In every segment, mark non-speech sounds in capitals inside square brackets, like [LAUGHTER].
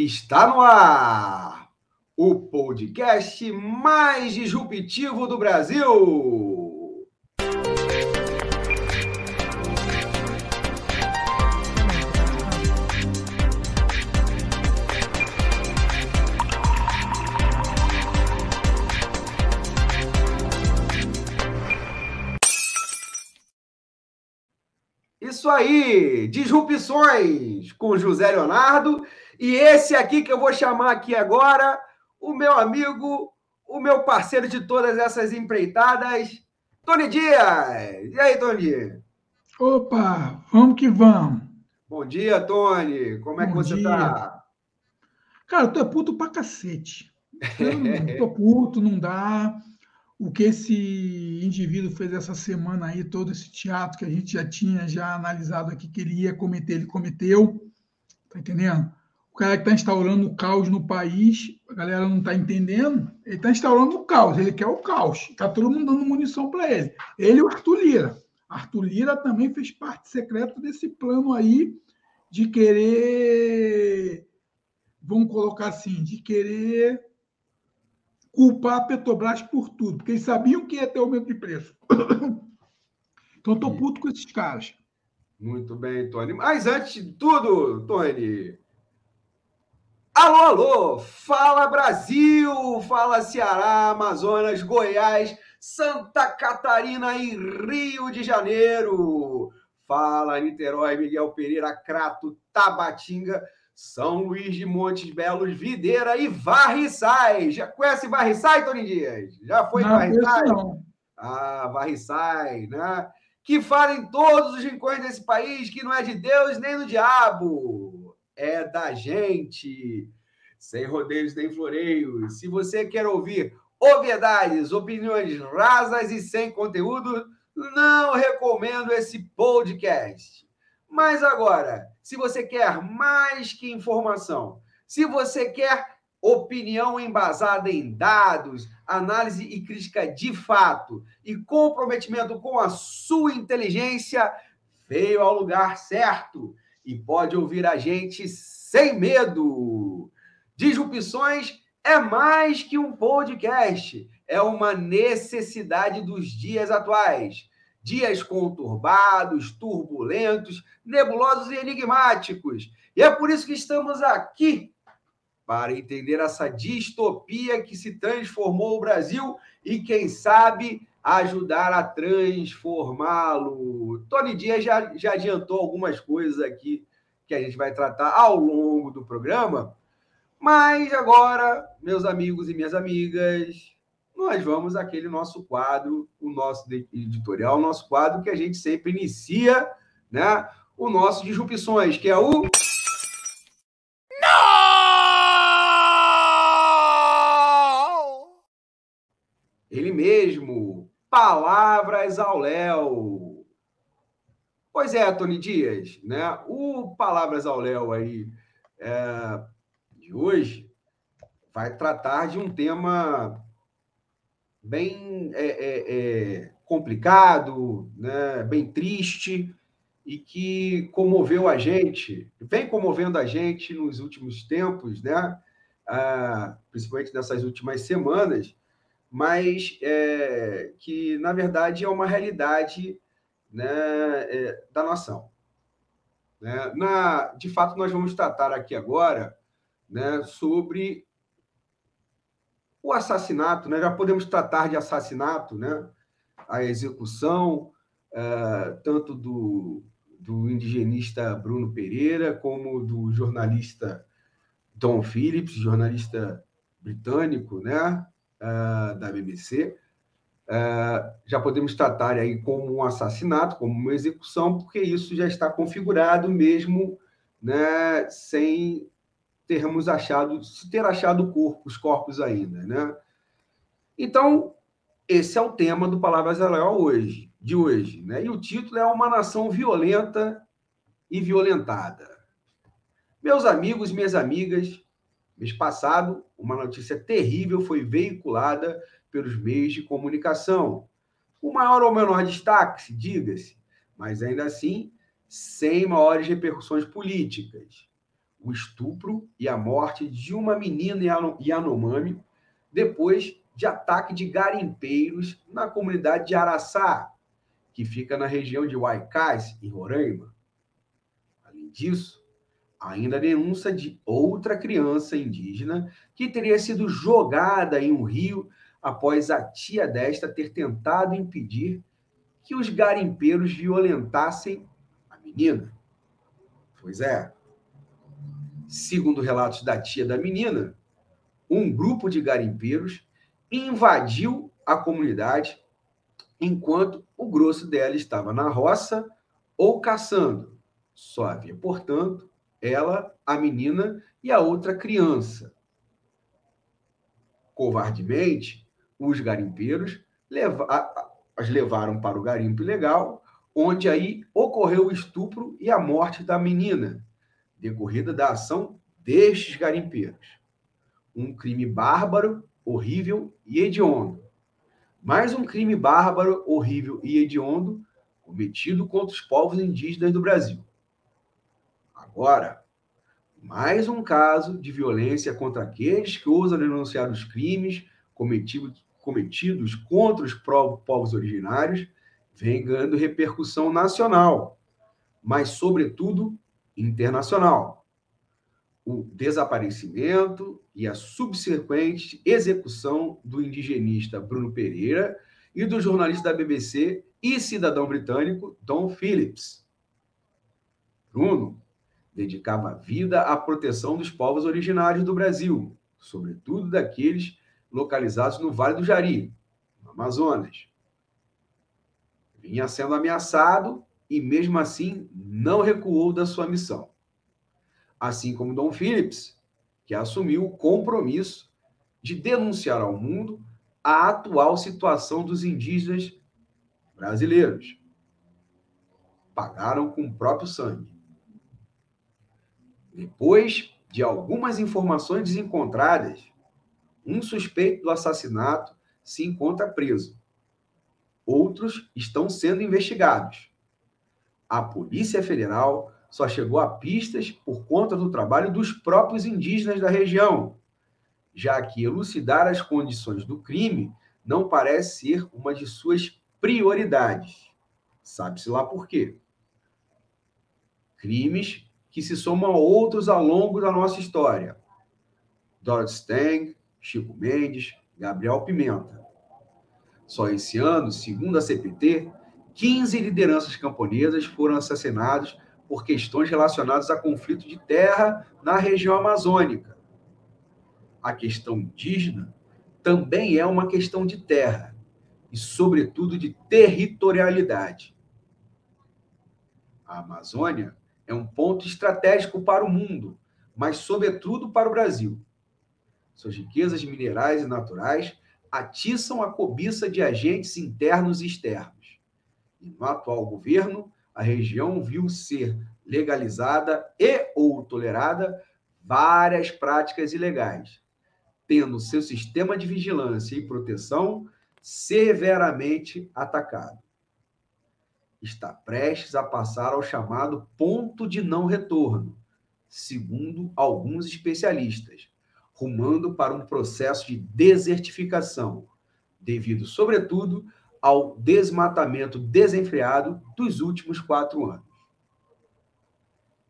Está no ar o podcast mais disruptivo do Brasil. Isso aí, disrupções com José Leonardo e esse aqui que eu vou chamar aqui agora, o meu amigo, o meu parceiro de todas essas empreitadas, Tony Dias. E aí, Tony? Opa, vamos que vamos. Bom dia, Tony. Como é Bom que você dia. tá? Cara, eu tô puto pra cacete. Eu [LAUGHS] tô puto, não dá. O que esse indivíduo fez essa semana aí, todo esse teatro que a gente já tinha já analisado aqui que ele ia cometer, ele cometeu. Tá entendendo? Cara que está instaurando o caos no país, a galera não está entendendo, ele está instaurando o caos, ele quer o caos. Está todo mundo dando munição para ele. Ele e o Arthur Lira. Arthur Lira também fez parte secreta desse plano aí de querer, vamos colocar assim, de querer culpar a Petrobras por tudo, porque eles sabiam que ia ter aumento de preço. [COUGHS] Então, estou puto com esses caras. Muito bem, Tony. Mas antes de tudo, Tony, Alô, alô! Fala Brasil! Fala Ceará, Amazonas, Goiás, Santa Catarina e Rio de Janeiro! Fala Niterói, Miguel Pereira, Crato, Tabatinga, São Luís de Montes Belos, Videira e Varriçai. Já conhece Varriçai, Tony Dias? Já foi não, Varriçai? Não. Ah, Varriçai, né? Que fala em todos os rincões desse país que não é de Deus nem do diabo é da gente. Sem rodeios nem floreios. Se você quer ouvir obviedades, opiniões rasas e sem conteúdo, não recomendo esse podcast. Mas agora, se você quer mais que informação, se você quer opinião embasada em dados, análise e crítica de fato e comprometimento com a sua inteligência, veio ao lugar certo e pode ouvir a gente sem medo. Disrupções é mais que um podcast, é uma necessidade dos dias atuais. Dias conturbados, turbulentos, nebulosos e enigmáticos. E é por isso que estamos aqui para entender essa distopia que se transformou o Brasil e, quem sabe, ajudar a transformá-lo. Tony Dias já, já adiantou algumas coisas aqui que a gente vai tratar ao longo do programa. Mas agora, meus amigos e minhas amigas, nós vamos àquele nosso quadro, o nosso editorial, o nosso quadro que a gente sempre inicia, né? O nosso Disrupções, que é o. Ele mesmo, Palavras ao Léo. Pois é, Tony Dias, né? O Palavras ao Léo aí é, de hoje vai tratar de um tema bem é, é, é, complicado, né? bem triste e que comoveu a gente, vem comovendo a gente nos últimos tempos, né? Ah, principalmente nessas últimas semanas, mas é, que, na verdade, é uma realidade né, é, da nação. Né? Na, de fato, nós vamos tratar aqui agora né, sobre o assassinato, né? já podemos tratar de assassinato, né? a execução, é, tanto do, do indigenista Bruno Pereira, como do jornalista Tom Phillips, jornalista britânico, né? Uh, da BBC, uh, ah, já podemos tratar aí como um assassinato, como uma execução, porque isso já está configurado mesmo né, sem termos achado, se ter achado corpo, os corpos ainda. Né? Então, esse é o tema do Palavras Leal hoje, de hoje. Né? E o título é Uma Nação Violenta e Violentada. Meus amigos, minhas amigas, Mês passado, uma notícia terrível foi veiculada pelos meios de comunicação. O maior ou menor destaque, diga-se, mas ainda assim sem maiores repercussões políticas. o estupro e a morte de uma menina Yanomami depois de ataque de garimpeiros na comunidade de Araçá, que fica na região de Waikás, em Roraima. Além disso, ainda a denúncia de outra criança indígena que teria sido jogada em um rio após a tia desta ter tentado impedir que os garimpeiros violentassem a menina. Pois é. Segundo relatos da tia da menina, um grupo de garimpeiros invadiu a comunidade enquanto o grosso dela estava na roça ou caçando. Só havia, portanto, ela, a menina e a outra criança. Covardemente, os garimpeiros as levaram para o garimpo ilegal, onde aí ocorreu o estupro e a morte da menina, decorrida da ação destes garimpeiros. Um crime bárbaro, horrível e hediondo. Mais um crime bárbaro, horrível e hediondo cometido contra os povos indígenas do Brasil. Agora, mais um caso de violência contra aqueles que ousam denunciar os crimes cometidos, cometidos contra os povos originários vem ganhando repercussão nacional, mas, sobretudo, internacional. O desaparecimento e a subsequente execução do indigenista Bruno Pereira e do jornalista da BBC e cidadão britânico Don Phillips. Bruno dedicava a vida à proteção dos povos originários do Brasil, sobretudo daqueles localizados no Vale do Jari, no Amazonas. Vinha sendo ameaçado e, mesmo assim, não recuou da sua missão. Assim como Dom Phillips, que assumiu o compromisso de denunciar ao mundo a atual situação dos indígenas brasileiros. Pagaram com o próprio sangue. Depois de algumas informações desencontradas, um suspeito do assassinato se encontra preso. Outros estão sendo investigados. A Polícia Federal só chegou a pistas por conta do trabalho dos próprios indígenas da região, já que elucidar as condições do crime não parece ser uma de suas prioridades. Sabe-se lá por quê. Crimes que se somam a outros ao longo da nossa história. Dorothy Stang, Chico Mendes, Gabriel Pimenta. Só esse ano, segundo a CPT, 15 lideranças camponesas foram assassinadas por questões relacionadas a conflito de terra na região amazônica. A questão indígena também é uma questão de terra e, sobretudo, de territorialidade. A Amazônia é um ponto estratégico para o mundo, mas, sobretudo, para o Brasil. Suas riquezas minerais e naturais atiçam a cobiça de agentes internos e externos. E no atual governo, a região viu ser legalizada e ou tolerada várias práticas ilegais, tendo seu sistema de vigilância e proteção severamente atacado está prestes a passar ao chamado ponto de não retorno, segundo alguns especialistas, rumando para um processo de desertificação, devido, sobretudo, ao desmatamento desenfreado dos últimos quatro anos.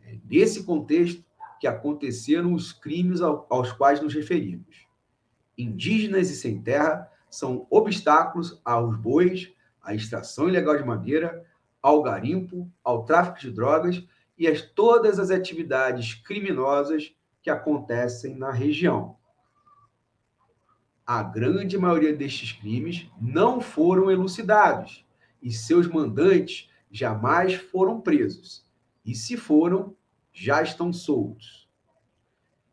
É nesse contexto que aconteceram os crimes aos quais nos referimos. Indígenas e sem terra são obstáculos aos bois, à extração ilegal de madeira, ao garimpo, ao tráfico de drogas e a todas as atividades criminosas que acontecem na região. A grande maioria destes crimes não foram elucidados e seus mandantes jamais foram presos. E se foram, já estão soltos.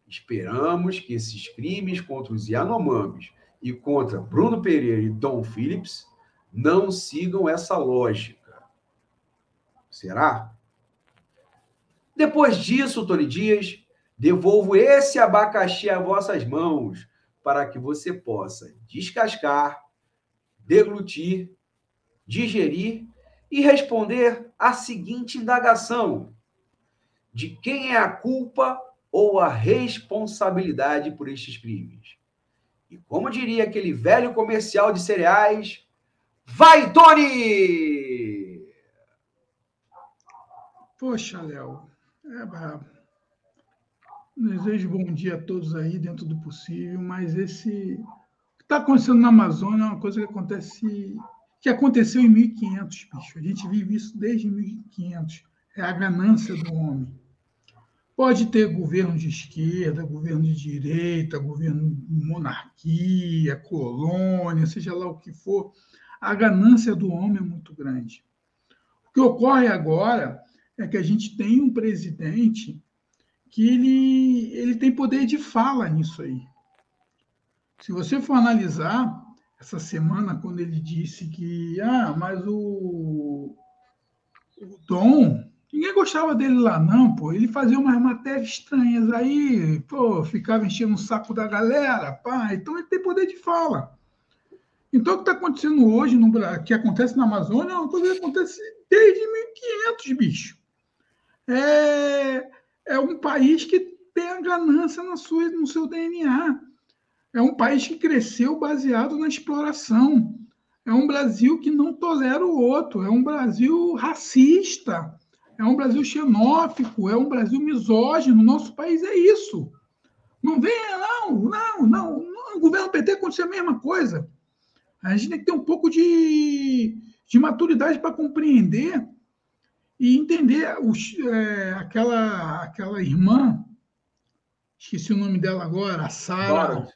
Esperamos que esses crimes contra os Yanomamis e contra Bruno Pereira e Dom Phillips não sigam essa lógica Será? Depois disso, Tony Dias, devolvo esse abacaxi a vossas mãos para que você possa descascar, deglutir, digerir e responder à seguinte indagação: de quem é a culpa ou a responsabilidade por estes crimes. E como diria aquele velho comercial de cereais, vai, Tony! Poxa, Léo, é brabo. Desejo bom dia a todos aí, dentro do possível, mas esse. O que está acontecendo na Amazônia é uma coisa que acontece. que aconteceu em 1500, bicho. A gente vive isso desde 1500. É a ganância do homem. Pode ter governo de esquerda, governo de direita, governo de monarquia, colônia, seja lá o que for. A ganância do homem é muito grande. O que ocorre agora é que a gente tem um presidente que ele, ele tem poder de fala nisso aí. Se você for analisar essa semana, quando ele disse que, ah, mas o, o Dom, ninguém gostava dele lá, não, pô. Ele fazia umas matérias estranhas aí, pô, ficava enchendo o saco da galera, pá. Então ele tem poder de fala. Então, o que está acontecendo hoje, no, que acontece na Amazônia, é uma coisa que acontece desde 1500, bicho. É, é um país que tem a ganância na sua, no seu DNA. É um país que cresceu baseado na exploração. É um Brasil que não tolera o outro. É um Brasil racista. É um Brasil xenófico. É um Brasil misógino. Nosso país é isso. Não venha, não, não, não. O governo PT aconteceu a mesma coisa. A gente tem que ter um pouco de, de maturidade para compreender e entender os, é, aquela, aquela irmã, esqueci o nome dela agora, a Sara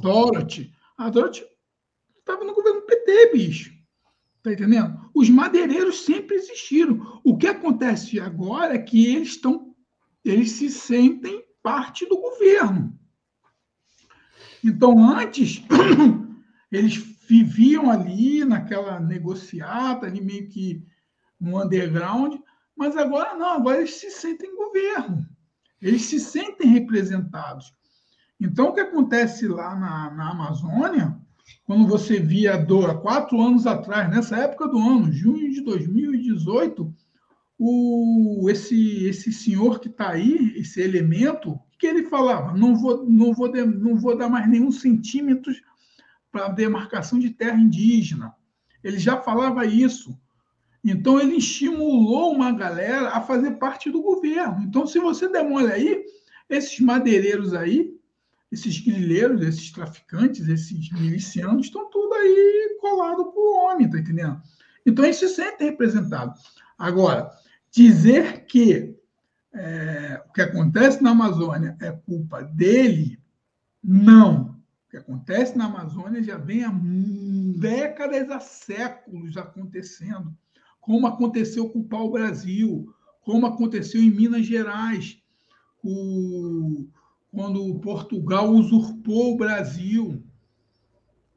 Dorothy. A Dorothy estava no governo PT, bicho. Tá entendendo? Os madeireiros sempre existiram. O que acontece agora é que eles estão, eles se sentem parte do governo. Então, antes, [CLEARS THROAT] eles viviam ali naquela negociata, ali meio que no underground, mas agora não, agora eles se sentem governo, eles se sentem representados. Então, o que acontece lá na, na Amazônia, quando você via do, há quatro anos atrás, nessa época do ano, junho de 2018, o, esse, esse senhor que está aí, esse elemento, que ele falava? Não vou, não vou, de, não vou dar mais nenhum centímetro para demarcação de terra indígena. Ele já falava isso. Então, ele estimulou uma galera a fazer parte do governo. Então, se você demora aí, esses madeireiros aí, esses grileiros, esses traficantes, esses milicianos, estão tudo aí colado para o homem, tá entendendo? Então, eles se sentem representados. Agora, dizer que é, o que acontece na Amazônia é culpa dele, não. O que acontece na Amazônia já vem há décadas, há séculos acontecendo como aconteceu com o pau-brasil, como aconteceu em Minas Gerais, o, quando Portugal usurpou o Brasil,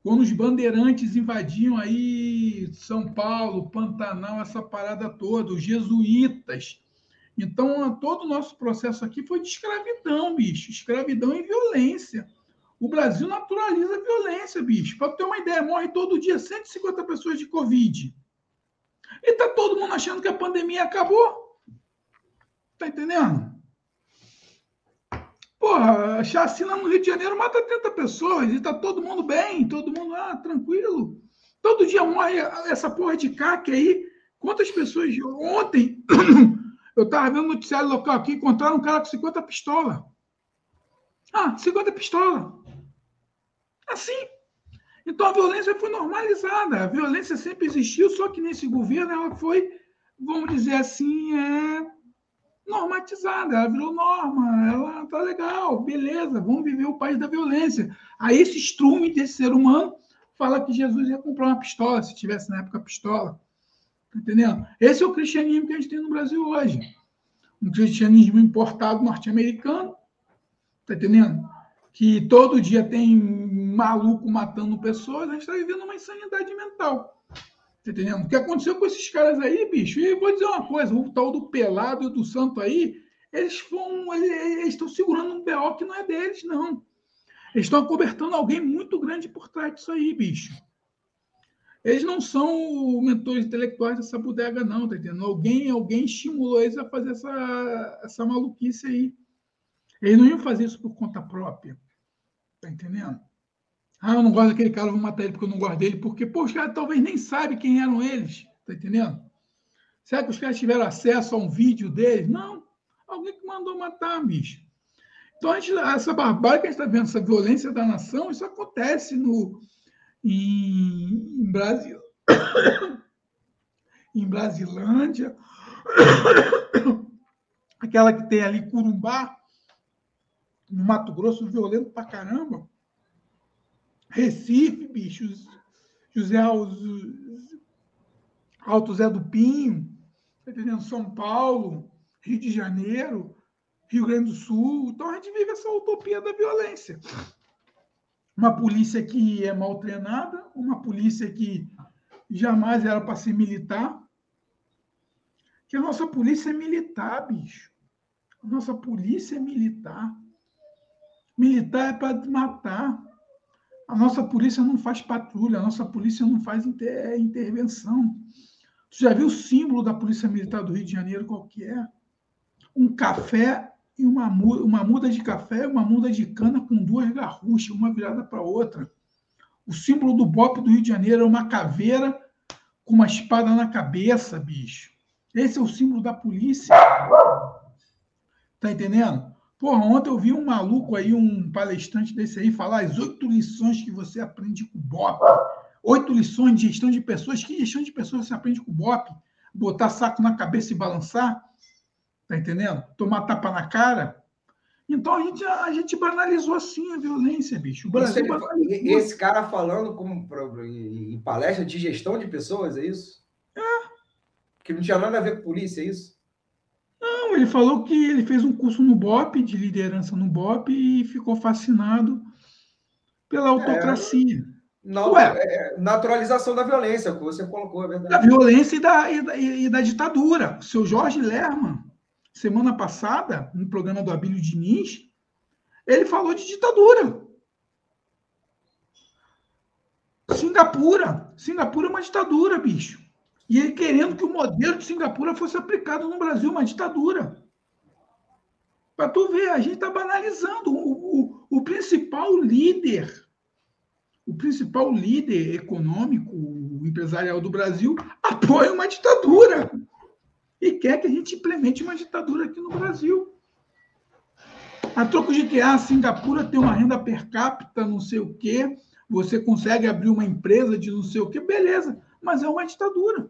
quando os bandeirantes invadiam aí São Paulo, Pantanal, essa parada toda, os jesuítas. Então, todo o nosso processo aqui foi de escravidão, bicho. Escravidão e violência. O Brasil naturaliza a violência, bicho. Para ter uma ideia, morre todo dia 150 pessoas de Covid. E está todo mundo achando que a pandemia acabou. Tá entendendo? Porra, chacina no Rio de Janeiro mata 30 pessoas e tá todo mundo bem, todo mundo ah, tranquilo. Todo dia morre essa porra de CAC aí. Quantas pessoas. Ontem, [COUGHS] eu estava vendo um noticiário local aqui, encontraram um cara com 50 pistolas. Ah, 50 pistolas. Assim. Então a violência foi normalizada, a violência sempre existiu, só que nesse governo ela foi, vamos dizer assim, é, normatizada, ela virou norma, ela tá legal, beleza, vamos viver o país da violência. Aí esse estrume desse ser humano fala que Jesus ia comprar uma pistola, se tivesse na época pistola. Tá entendendo? Esse é o cristianismo que a gente tem no Brasil hoje. Um cristianismo importado norte-americano, tá entendendo? Que todo dia tem maluco matando pessoas, a gente está vivendo uma insanidade mental. Tá entendendo? O que aconteceu com esses caras aí, bicho? E vou dizer uma coisa: o tal do Pelado e do Santo aí, eles estão segurando um BO que não é deles, não. Eles estão acobertando alguém muito grande por trás disso aí, bicho. Eles não são mentores intelectuais dessa bodega, não, tá entendendo? Alguém, alguém estimulou eles a fazer essa, essa maluquice aí. Eles não iam fazer isso por conta própria. Tá entendendo? Ah, eu não gosto daquele cara, vou matar ele porque eu não gosto dele, porque, pô, os caras talvez nem sabem quem eram eles. Tá entendendo? Será que os caras tiveram acesso a um vídeo deles? Não. Alguém que mandou matar, bicho. Então, gente, essa barbárie que a gente está vendo, essa violência da nação, isso acontece no, em, em Brasil. [COUGHS] em Brasilândia, [COUGHS] aquela que tem ali Curumbá, no Mato Grosso, violento pra caramba. Recife, bichos, José Alto Zé do Pinho, tá entendendo? São Paulo, Rio de Janeiro, Rio Grande do Sul. Então a gente vive essa utopia da violência. Uma polícia que é mal treinada, uma polícia que jamais era para ser militar. Que a nossa polícia é militar, bicho. A nossa polícia é militar. Militar é para matar. A nossa polícia não faz patrulha, a nossa polícia não faz inter é, intervenção. Tu já viu o símbolo da Polícia Militar do Rio de Janeiro qual que é? Um café e uma, uma muda de café e uma muda de cana com duas garruchas, uma virada para outra. O símbolo do BOP do Rio de Janeiro é uma caveira com uma espada na cabeça, bicho. Esse é o símbolo da polícia. Tá entendendo? Porra, ontem eu vi um maluco aí, um palestrante desse aí, falar as oito lições que você aprende com o BOP. Oito lições de gestão de pessoas. Que gestão de pessoas você aprende com o BOP? Botar saco na cabeça e balançar? Tá entendendo? Tomar tapa na cara? Então a gente, a gente banalizou assim a violência, bicho. O Brasil ele, esse cara falando como em palestra de gestão de pessoas, é isso? É. Que não tinha nada a ver com polícia, é isso? Não, ele falou que ele fez um curso no BOP, de liderança no BOP, e ficou fascinado pela autocracia. É. Não, Ué, é, naturalização da violência, que você colocou, é verdade. Da violência e da, e da, e da ditadura. O seu Jorge Lerman, semana passada, no programa do Abílio Diniz, ele falou de ditadura. Singapura. Singapura é uma ditadura, bicho. E ele querendo que o modelo de Singapura fosse aplicado no Brasil, uma ditadura. Para tu ver, a gente está banalizando. O, o, o principal líder o principal líder econômico, empresarial do Brasil, apoia uma ditadura e quer que a gente implemente uma ditadura aqui no Brasil. A troco de que a ah, Singapura tem uma renda per capita, não sei o quê, você consegue abrir uma empresa de não sei o quê, beleza, mas é uma ditadura.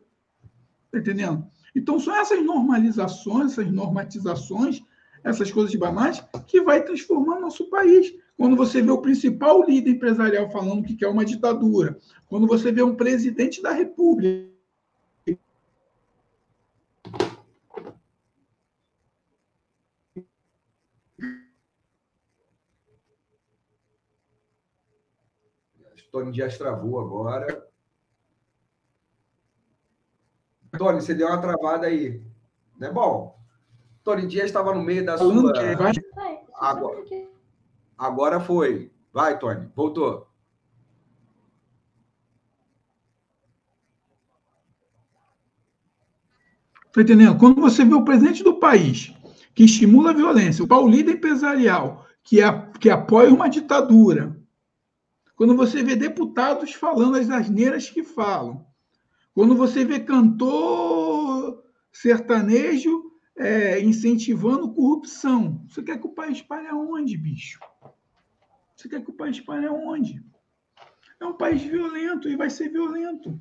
Está entendendo? Então, são essas normalizações, essas normatizações, essas coisas banais que vai transformar nosso país. Quando você vê o principal líder empresarial falando que quer uma ditadura, quando você vê um presidente da República Tony Dias travou agora. Tony, você deu uma travada aí. Não é bom? Tony Dias estava no meio da sua. Agora. Agora foi. Vai, Tony. Voltou. Está entendendo? Quando você vê o presidente do país que estimula a violência, o líder empresarial que, a, que apoia uma ditadura, quando você vê deputados falando as asneiras que falam, quando você vê cantor sertanejo é, incentivando corrupção, você quer que o país pare aonde, bicho? Você quer que o país pare aonde? É um país violento e vai ser violento.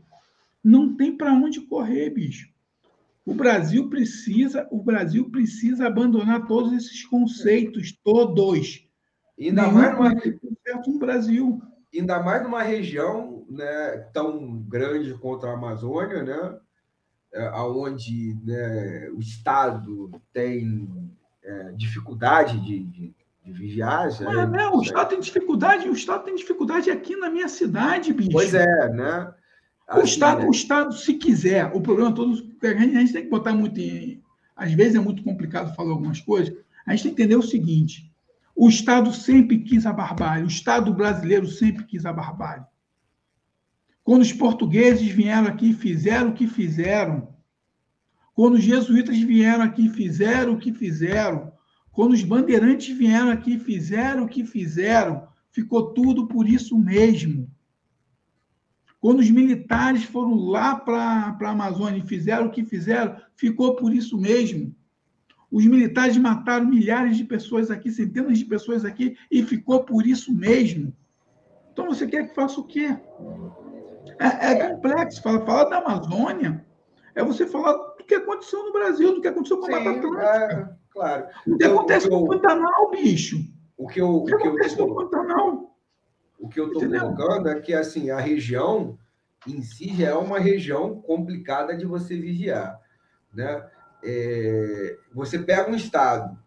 Não tem para onde correr, bicho. O Brasil precisa, o Brasil precisa abandonar todos esses conceitos, todos. Ainda Nenhum mais numa... certo no Brasil. Ainda mais numa região né, tão grande contra a Amazônia, né, é, onde né, o Estado tem é, dificuldade de, de, de vigiar. Né, o Estado tem dificuldade, o Estado tem dificuldade aqui na minha cidade, bicho. Pois é, né? Assim, o, Estado, né? o Estado, se quiser, o problema todo, a gente tem que botar muito em. Às vezes é muito complicado falar algumas coisas. A gente tem que entender o seguinte: o Estado sempre quis a barbárie, o Estado brasileiro sempre quis a barbárie. Quando os portugueses vieram aqui e fizeram o que fizeram, quando os jesuítas vieram aqui e fizeram o que fizeram, Quando os bandeirantes vieram aqui e fizeram o que fizeram, ficou tudo por isso mesmo. Quando os militares foram lá para a Amazônia e fizeram o que fizeram, ficou por isso mesmo. Os militares mataram milhares de pessoas aqui, centenas de pessoas aqui, e ficou por isso mesmo. Então você quer que faça o quê? É, é complexo. Falar, falar da Amazônia é você falar do que aconteceu no Brasil, do que aconteceu com a Mata Atlântica. É, claro. O que acontece com o Pantanal, bicho? O que, eu, o que, acontece com o Pantanal? O que eu estou colocando é que assim, a região em si já é uma região complicada de você vigiar. Né? É, você pega um estado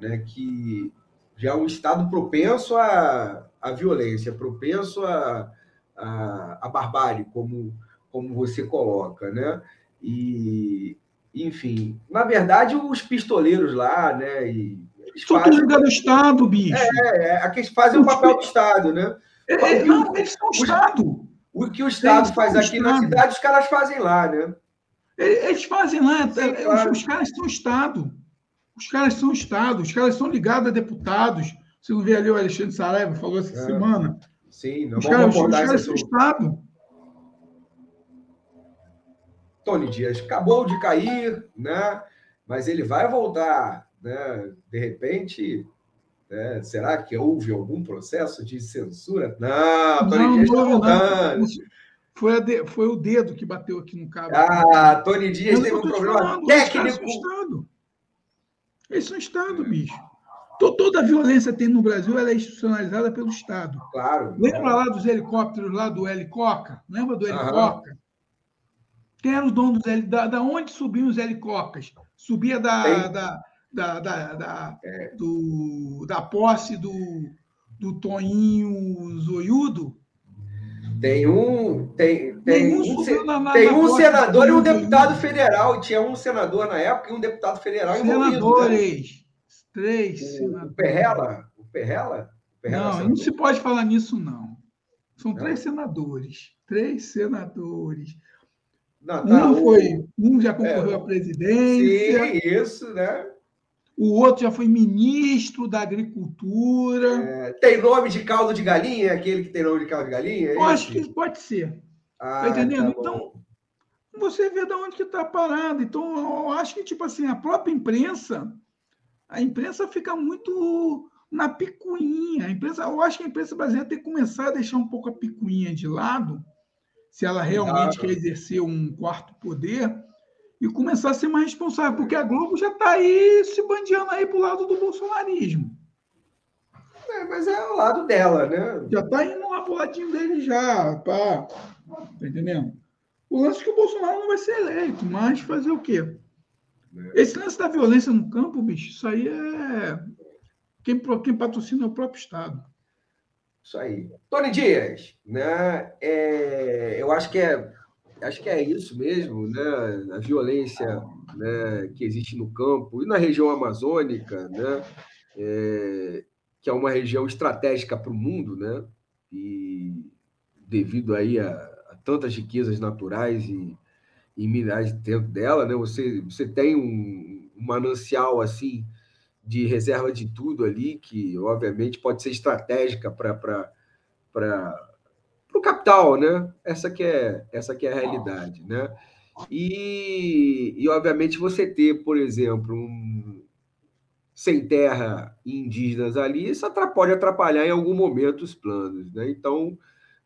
né, que já é um estado propenso à, à violência, propenso à, à, à barbárie, como, como você coloca, né? E, enfim, na verdade, os pistoleiros lá, né? E eles São fazem... tudo do Estado, bicho. É, é, aqueles fazem o papel do Estado, né? É, é, não, eles são o Estado. O que o Estado faz aqui na cidade, os caras fazem lá, né? Eles fazem lá, Sim, é, claro. os, os, caras são Estado. Os caras são Estado, os caras são ligados a deputados. Você não vê ali o Alexandre Saraiva falou essa é. semana. Sim, não os caras, os caras são Estado. Tony Dias acabou de cair, né? Mas ele vai voltar, né? De repente, né? será que houve algum processo de censura? Não, Tony não, Dias está voltando. Não. Foi, de, foi, o dedo que bateu aqui no cabo. Ah, Tony Dias teve um problema falando, técnico. Eles são Estado. Eles são Estado, bicho. Toda a violência que tem no Brasil ela é institucionalizada pelo Estado. Claro. Lembra lá dos helicópteros lá do Helicoca? Lembra do Helicoca? Quem era o dono dos helicópteros? Da, da onde subiam os helicópteros? Subia da, da, da, da, da, é. do, da posse do, do Toninho Zoiudo? Tem um, tem, tem um, na, na, tem um senador e um deputado federal. Tinha um senador na época e um deputado federal Senadores. Envolvido, né? Três. O, senadores. o Perrela? O Perrela? O Perrela não, não se pode falar nisso, não. São não. três senadores. Três senadores. Não, tá, um, foi, um já concorreu é, à presidência. Sim, isso, né? o outro já foi ministro da Agricultura. É, tem nome de caldo de galinha? Aquele que tem nome de caldo de galinha? É eu acho que pode ser. Ah, tá entendendo? Tá então, você vê de onde que está parado. Então, eu acho que, tipo assim, a própria imprensa, a imprensa fica muito na picuinha. A imprensa, eu acho que a imprensa brasileira tem que começar a deixar um pouco a picuinha de lado, se ela realmente quer exercer um quarto poder, e começar a ser mais responsável, porque a Globo já está aí se bandeando aí para o lado do bolsonarismo. É, mas é o lado dela, né? Já está indo lá para o ladinho dele já, pá. Tá entendendo? O lance é que o Bolsonaro não vai ser eleito, mas fazer o quê? É. Esse lance da violência no campo, bicho, isso aí é. Quem, quem patrocina é o próprio Estado. Isso aí. Tony Dias, né? É, eu acho que é acho que é isso mesmo, né? A violência né, que existe no campo e na região amazônica, né? É, que é uma região estratégica para o mundo, né? E devido aí a, a tantas riquezas naturais e, e, minerais dentro dela, né? Você, você tem um, um manancial assim de reserva de tudo ali que obviamente pode ser estratégica para o capital, né? Essa que é essa que é a realidade, né? E, e obviamente você ter, por exemplo, um sem terra indígenas ali, isso pode atrapalhar em algum momento os planos, né? Então,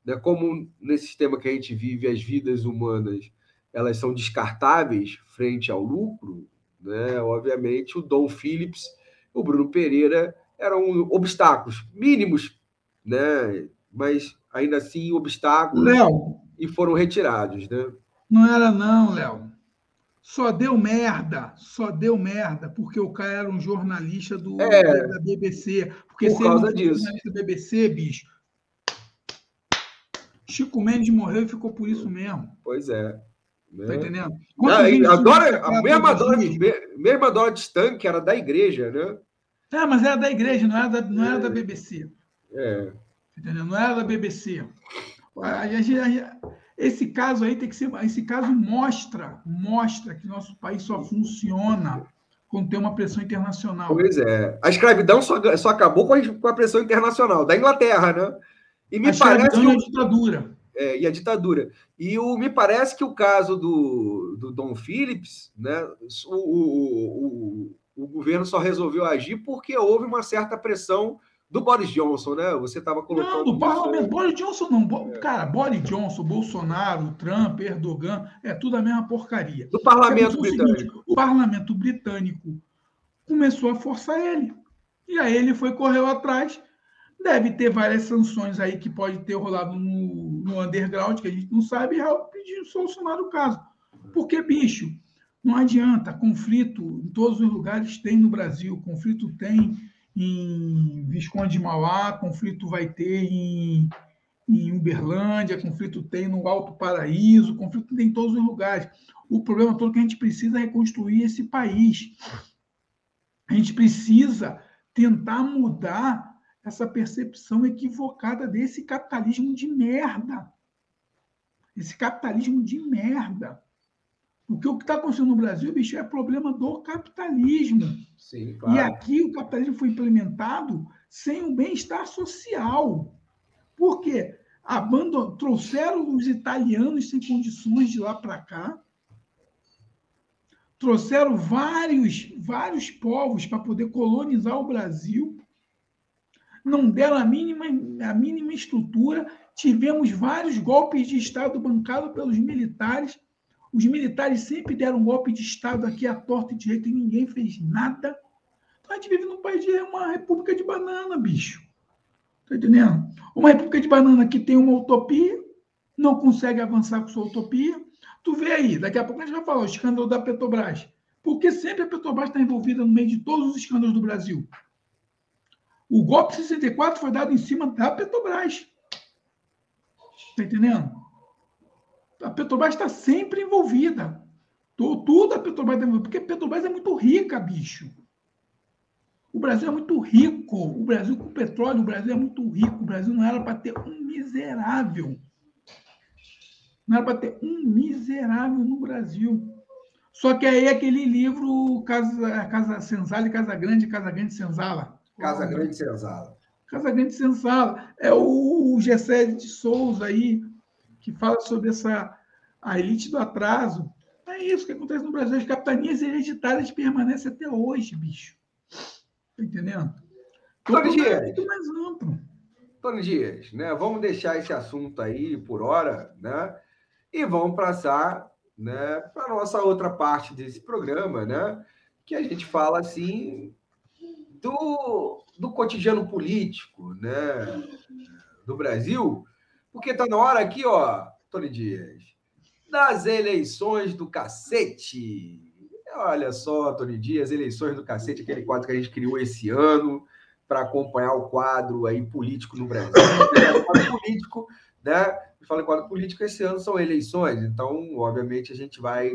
né, como nesse sistema que a gente vive, as vidas humanas elas são descartáveis frente ao lucro, né? Obviamente o Dom Phillips, o Bruno Pereira eram obstáculos mínimos, né? Mas ainda assim obstáculos Léo, e foram retirados, né? Não era não, Léo. Só deu merda, só deu merda, porque o cara era um jornalista do, é, da BBC. Porque por se causa ele disso. jornalista da BBC, bicho, Chico Mendes morreu e ficou por isso mesmo. Pois é. Né? Tá entendendo? Não, agora, a mesma Dorothy, mesma Dorothy Stan, que era da igreja, né? É, mas era da igreja, não era da, não era da é. BBC. É. Entendeu? Não era da BBC. Esse caso aí tem que ser. Esse caso mostra, mostra que nosso país só funciona quando tem uma pressão internacional. Pois é. A escravidão só, só acabou com a, com a pressão internacional, da Inglaterra, né? E me a parece que. a ditadura. É, e a ditadura. E o, me parece que o caso do, do Dom Phillips, né, o, o, o, o governo só resolveu agir porque houve uma certa pressão do Boris Johnson, né? Você estava colocando. Não, do parlamento. Boris Johnson não. É. Cara, Boris Johnson, Bolsonaro, Trump, Erdogan, é tudo a mesma porcaria. Do parlamento o britânico. Seguinte, o parlamento britânico começou a forçar ele. E aí ele foi, correu atrás. Deve ter várias sanções aí que pode ter rolado no, no underground, que a gente não sabe, e pedindo solucionar o caso. Porque, bicho, não adianta. Conflito em todos os lugares tem no Brasil, conflito tem em Visconde de Mauá, conflito vai ter em, em Uberlândia, conflito tem no Alto Paraíso, conflito tem em todos os lugares. O problema todo é que a gente precisa é reconstruir esse país. A gente precisa tentar mudar essa percepção equivocada desse capitalismo de merda. Esse capitalismo de merda. Porque o que está acontecendo no Brasil, bicho, é problema do capitalismo. Sim, claro. E aqui o capitalismo foi implementado sem o bem-estar social. Por quê? Abandon... Trouxeram os italianos sem condições de lá para cá, trouxeram vários, vários povos para poder colonizar o Brasil, não deram a mínima, a mínima estrutura, tivemos vários golpes de Estado bancados pelos militares os militares sempre deram golpe de Estado aqui à torta e direito e ninguém fez nada. Então a gente vive num país de uma república de banana, bicho. Tá entendendo? Uma república de banana que tem uma utopia, não consegue avançar com sua utopia. Tu vê aí, daqui a pouco a gente vai falar o escândalo da Petrobras. Porque sempre a Petrobras está envolvida no meio de todos os escândalos do Brasil. O golpe 64 foi dado em cima da Petrobras. Está entendendo? a Petrobras está sempre envolvida. Tudo a Petrobras está envolvida, porque a Petrobras é muito rica, bicho. O Brasil é muito rico. O Brasil com petróleo, o Brasil é muito rico. O Brasil não era para ter um miserável. Não era para ter um miserável no Brasil. Só que aí aquele livro Casa, Casa Senzala e Casa Grande, Casa Grande Senzala. Casa Grande Senzala. Casa Grande Senzala. É o Gessé de Souza aí, que fala sobre essa a elite do atraso. É isso que acontece no Brasil. As capitanias hereditárias permanecem até hoje, bicho. Tá entendendo? Tony Dias. É muito mais amplo. Tony Dias, né? Vamos deixar esse assunto aí por hora, né? E vamos passar né, para a nossa outra parte desse programa, né? Que a gente fala assim do, do cotidiano político, né? Do Brasil porque tá na hora aqui, ó, Tony Dias, das eleições do cacete. Olha só, Tony Dias, eleições do cacete, aquele quadro que a gente criou esse ano para acompanhar o quadro aí político no Brasil. o quadro político, né? Fala quadro político, esse ano são eleições, então, obviamente, a gente vai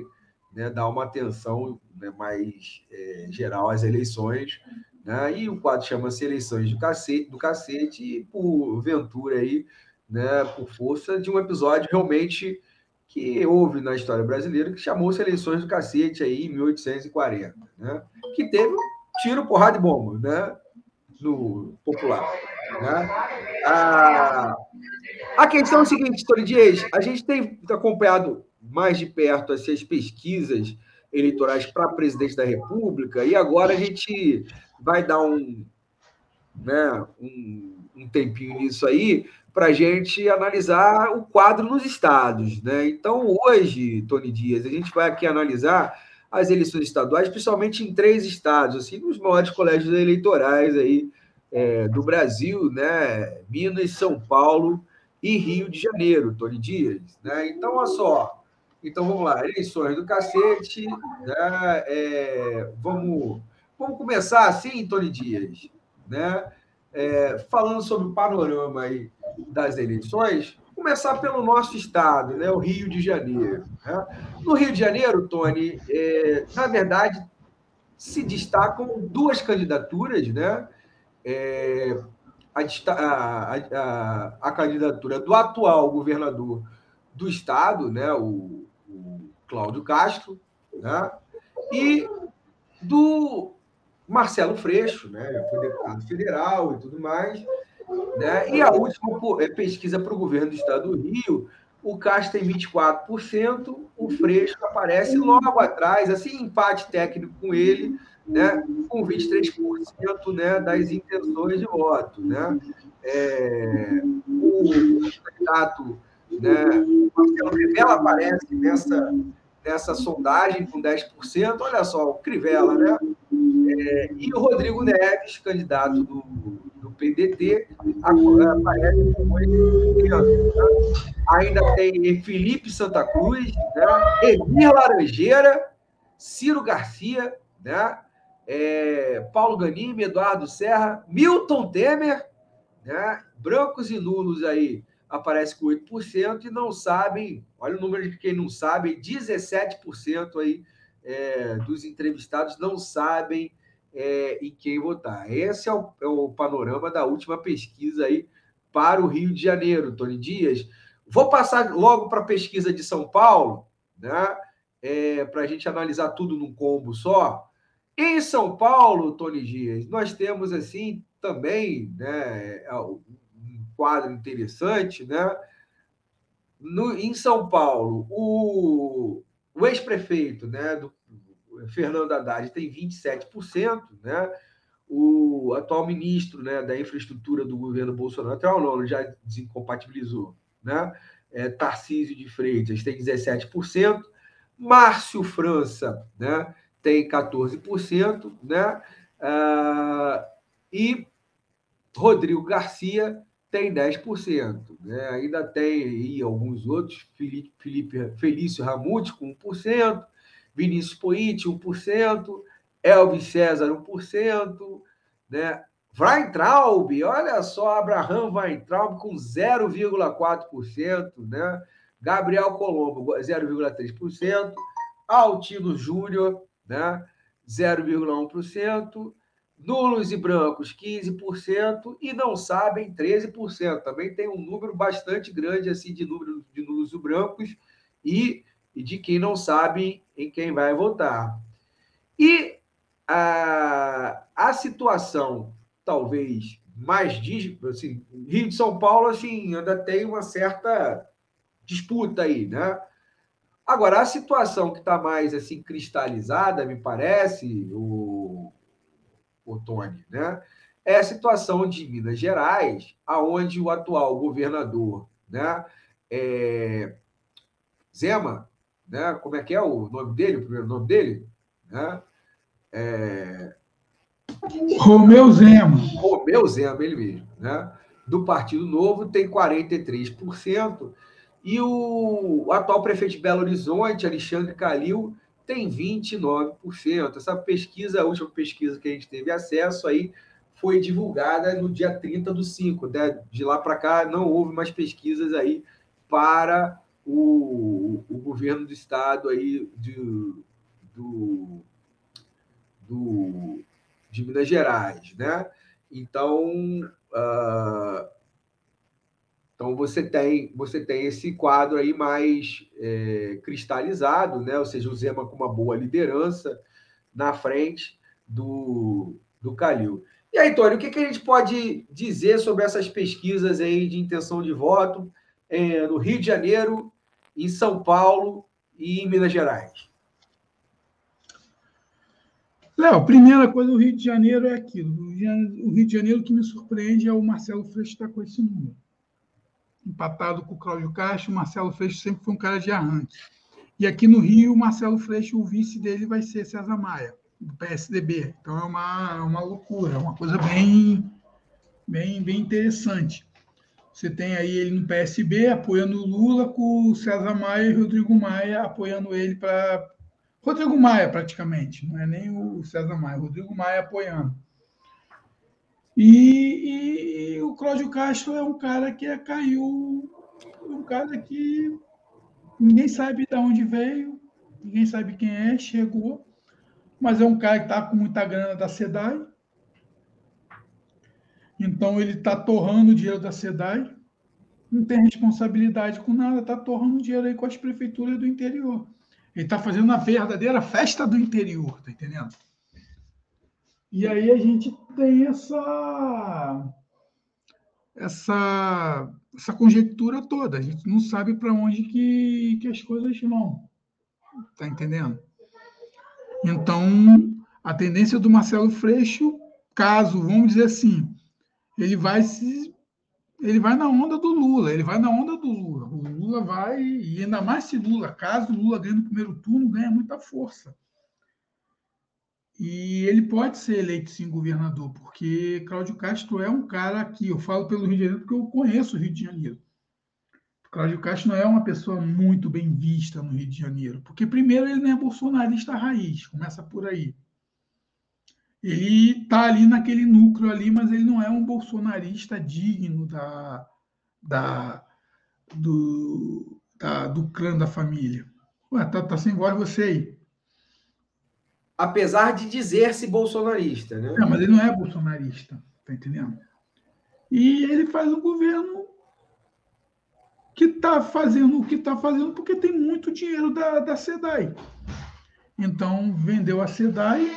né, dar uma atenção né, mais é, geral às eleições. Né? E o quadro chama-se Eleições do Cacete, do Cacete, e por ventura aí né, por força de um episódio realmente que houve na história brasileira, que chamou-se Eleições do Cacete aí em 1840, né? que teve um tiro, porrada de bomba, né? no popular. Né? A, a questão é a seguinte, Tony Dias, a gente tem acompanhado mais de perto essas pesquisas eleitorais para presidente da República, e agora a gente vai dar um, né, um, um tempinho nisso aí, para a gente analisar o quadro nos estados. Né? Então, hoje, Tony Dias, a gente vai aqui analisar as eleições estaduais, principalmente em três estados, assim, nos maiores colégios eleitorais aí, é, do Brasil, né? Minas, São Paulo e Rio de Janeiro, Tony Dias. Né? Então, olha só. Então, vamos lá, eleições do cacete. Né? É, vamos, vamos começar assim, Tony Dias, né? É, falando sobre o panorama aí das eleições, começar pelo nosso estado, né, o Rio de Janeiro. Né? No Rio de Janeiro, Tony, é, na verdade, se destacam duas candidaturas, né? É, a, a, a, a, candidatura do atual governador do estado, né, o, o Cláudio Castro, né? e do Marcelo Freixo, né? Foi deputado federal e tudo mais. Né? E a última é, pesquisa para o governo do estado do Rio, o Castro tem 24%, o Freixo aparece logo atrás, assim, empate técnico com ele, né, com 23% né, das intenções de voto. Né? É, o candidato né, Marcelo Crivella aparece nessa, nessa sondagem com 10%, olha só, o Crivella, né? É, e o Rodrigo Neves, candidato do, do PDT, aparece com 8%. Né? Ainda tem Felipe Santa Cruz, né? Emir Laranjeira, Ciro Garcia, né? É, Paulo Ganime, Eduardo Serra, Milton Temer, né? brancos e nulos aí aparece com 8% e não sabem, olha o número de quem não sabe, 17% aí é, dos entrevistados não sabem é, em quem votar. Esse é o, é o panorama da última pesquisa aí para o Rio de Janeiro, Tony Dias. Vou passar logo para a pesquisa de São Paulo, né? É, para a gente analisar tudo num combo só. Em São Paulo, Tony Dias, nós temos assim também né, é, um quadro interessante, né? No, em São Paulo, o, o ex-prefeito né, do, Fernando Haddad tem 27%, né? O atual ministro né, da infraestrutura do governo Bolsonaro, até o nome já desincompatibilizou, né? É, Tarcísio de Freitas tem 17%, Márcio França né, tem 14%, né? Ah, e Rodrigo Garcia tem 10%. Né? Ainda tem aí alguns outros, Felipe, Felipe Felício Ramute com 1%, Vinícius Poit, 1%, Elvis César, 1%, né? Weintraub, olha só, Abraham Weintraub com 0,4%, né? Gabriel Colombo, 0,3%, Altino Júnior, né? 0,1%, nulos e brancos, 15%, e não sabem, 13%. Também tem um número bastante grande assim de número de nulos e brancos e, de quem não sabe em quem vai votar. E a, a situação talvez mais assim, Rio de São Paulo assim ainda tem uma certa disputa aí, né? Agora a situação que está mais assim cristalizada, me parece, o, o Tony, né? É a situação de Minas Gerais, aonde o atual governador, né? É, Zema, né? Como é que é o nome dele, o primeiro nome dele, né? É, Romeu Zema. Romeu Zema, ele mesmo, né? Do Partido Novo tem 43%, e o, o atual prefeito de Belo Horizonte, Alexandre Calil, tem 29%. Essa pesquisa, a última pesquisa que a gente teve acesso aí, foi divulgada no dia 30 do 5. Né? De lá para cá não houve mais pesquisas aí para o, o governo do estado aí de, do, do, de Minas Gerais, né? Então, uh, então você tem você tem esse quadro aí mais é, cristalizado, né? Ou seja, o Zema com uma boa liderança na frente do, do Calil. E aí, Tony, o que, que a gente pode dizer sobre essas pesquisas aí de intenção de voto é, no Rio de Janeiro, em São Paulo e em Minas Gerais? Léo, primeira coisa, o Rio de Janeiro é aquilo. O Rio de Janeiro que me surpreende é o Marcelo Freixo estar com esse número. Empatado com o Cláudio Castro, o Marcelo Freixo sempre foi um cara de arranque. E aqui no Rio, o Marcelo Freixo, o vice dele vai ser César Maia, do PSDB. Então é uma, uma loucura, é uma coisa bem, bem, bem interessante. Você tem aí ele no PSB apoiando o Lula, com o César Maia e Rodrigo Maia apoiando ele para Rodrigo Maia, praticamente, não é nem o César Maia, Rodrigo Maia apoiando. E, e, o Cláudio Castro é um cara que é, caiu, um cara que ninguém sabe de onde veio, ninguém sabe quem é, chegou, mas é um cara que está com muita grana da SEDAI. Então ele está torrando o dinheiro da SEDAI, não tem responsabilidade com nada, está torrando dinheiro aí com as prefeituras do interior. Ele está fazendo uma verdadeira festa do interior, tá entendendo? E aí a gente tem essa essa essa conjectura toda. A gente não sabe para onde que, que as coisas vão. Tá entendendo? Então, a tendência do Marcelo Freixo, caso, vamos dizer assim, ele vai se ele vai na onda do Lula, ele vai na onda do Lula. O Lula vai, e ainda mais se Lula, caso Lula ganhe no primeiro turno, ganha muita força. E ele pode ser eleito sim governador, porque Cláudio Castro é um cara aqui, eu falo pelo Rio de Janeiro porque eu conheço o Rio de Janeiro. Cláudio Castro não é uma pessoa muito bem vista no Rio de Janeiro, porque primeiro ele não é bolsonarista raiz, começa por aí. Ele está ali naquele núcleo ali, mas ele não é um bolsonarista digno da, da, do, da, do clã da família. Ué, tá, tá sem voz você aí apesar de dizer-se bolsonarista, né? Não, mas ele não é bolsonarista, tá entendendo? E ele faz um governo que está fazendo o que está fazendo porque tem muito dinheiro da, da SEDAI. Então, vendeu a SEDAI,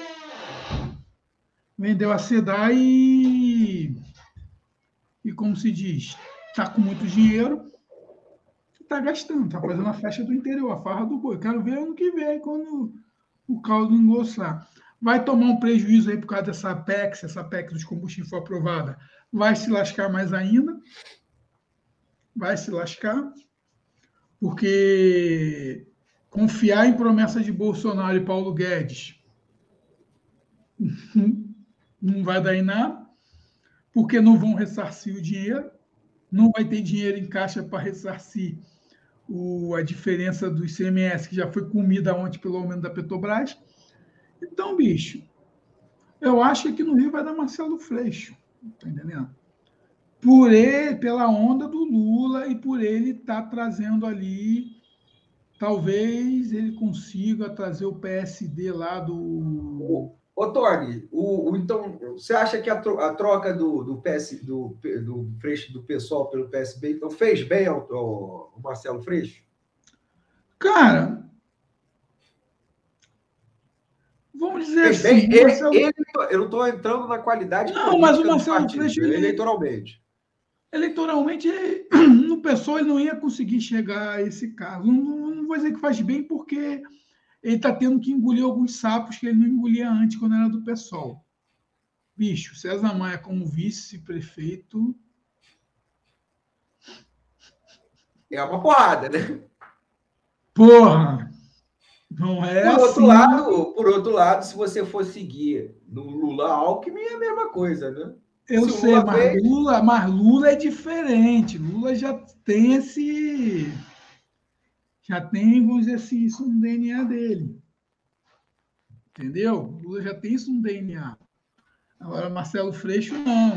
vendeu a SEDAI e, e como se diz, está com muito dinheiro, está gastando, está fazendo a festa do interior, a farra do boi. Quero ver ano que vem, quando o caldo engrossar. Vai tomar um prejuízo aí por causa dessa PEC, se essa PEC dos combustíveis for aprovada, vai se lascar mais ainda. Vai se lascar, porque confiar em promessa de Bolsonaro e Paulo Guedes [LAUGHS] não vai dar em nada, porque não vão ressarcir o dinheiro, não vai ter dinheiro em caixa para ressarcir o, a diferença do ICMS, que já foi comida ontem pelo aumento da Petrobras. Então, bicho, eu acho que no Rio vai dar Marcelo Freixo, tá entendendo? Por ele, pela onda do Lula e por ele estar tá trazendo ali, talvez ele consiga trazer o PSD lá do. Ô, Tony, o, o, então, você acha que a, a troca do, do, PS, do, do Freixo do pessoal pelo PSB então, fez bem ao, ao, ao Marcelo Freixo? Cara, vamos dizer fez assim. Bem, Marcelo... ele, eu não estou entrando na qualidade. Não, mas o Marcelo partido, Freixo. Ele, eleitoralmente. Eleitoralmente, [CLEARS THROAT] no pessoal, ele não ia conseguir chegar a esse caso. Não, não vou dizer que faz bem, porque ele está tendo que engolir alguns sapos que ele não engolia antes quando era do PSOL. Bicho, César Maia como vice-prefeito. É uma porrada, né? Porra! Não é por assim. Outro lado, por outro lado, se você for seguir no Lula Alckmin, é a mesma coisa, né? Eu se sei, Lula mas, fez... Lula, mas Lula é diferente. Lula já tem esse já tem, vamos dizer assim, isso no DNA dele. Entendeu? Lula já tem isso no DNA. Agora, Marcelo Freixo, não.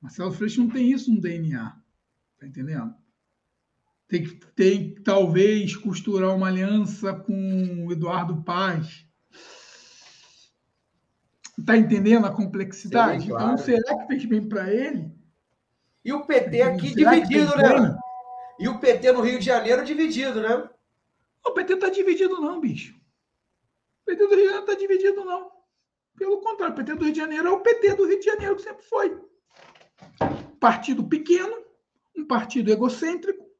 Marcelo Freixo não tem isso no DNA. Tá entendendo? Tem que, tem, talvez, costurar uma aliança com o Eduardo Paz. Está entendendo a complexidade? Sim, claro. Então, será que fez bem para ele? E o PT aqui será dividido, né? E o PT no Rio de Janeiro dividido, né? O PT está dividido, não, bicho. O PT do Rio de Janeiro está dividido, não. Pelo contrário, o PT do Rio de Janeiro é o PT do Rio de Janeiro que sempre foi. Partido pequeno, um partido egocêntrico,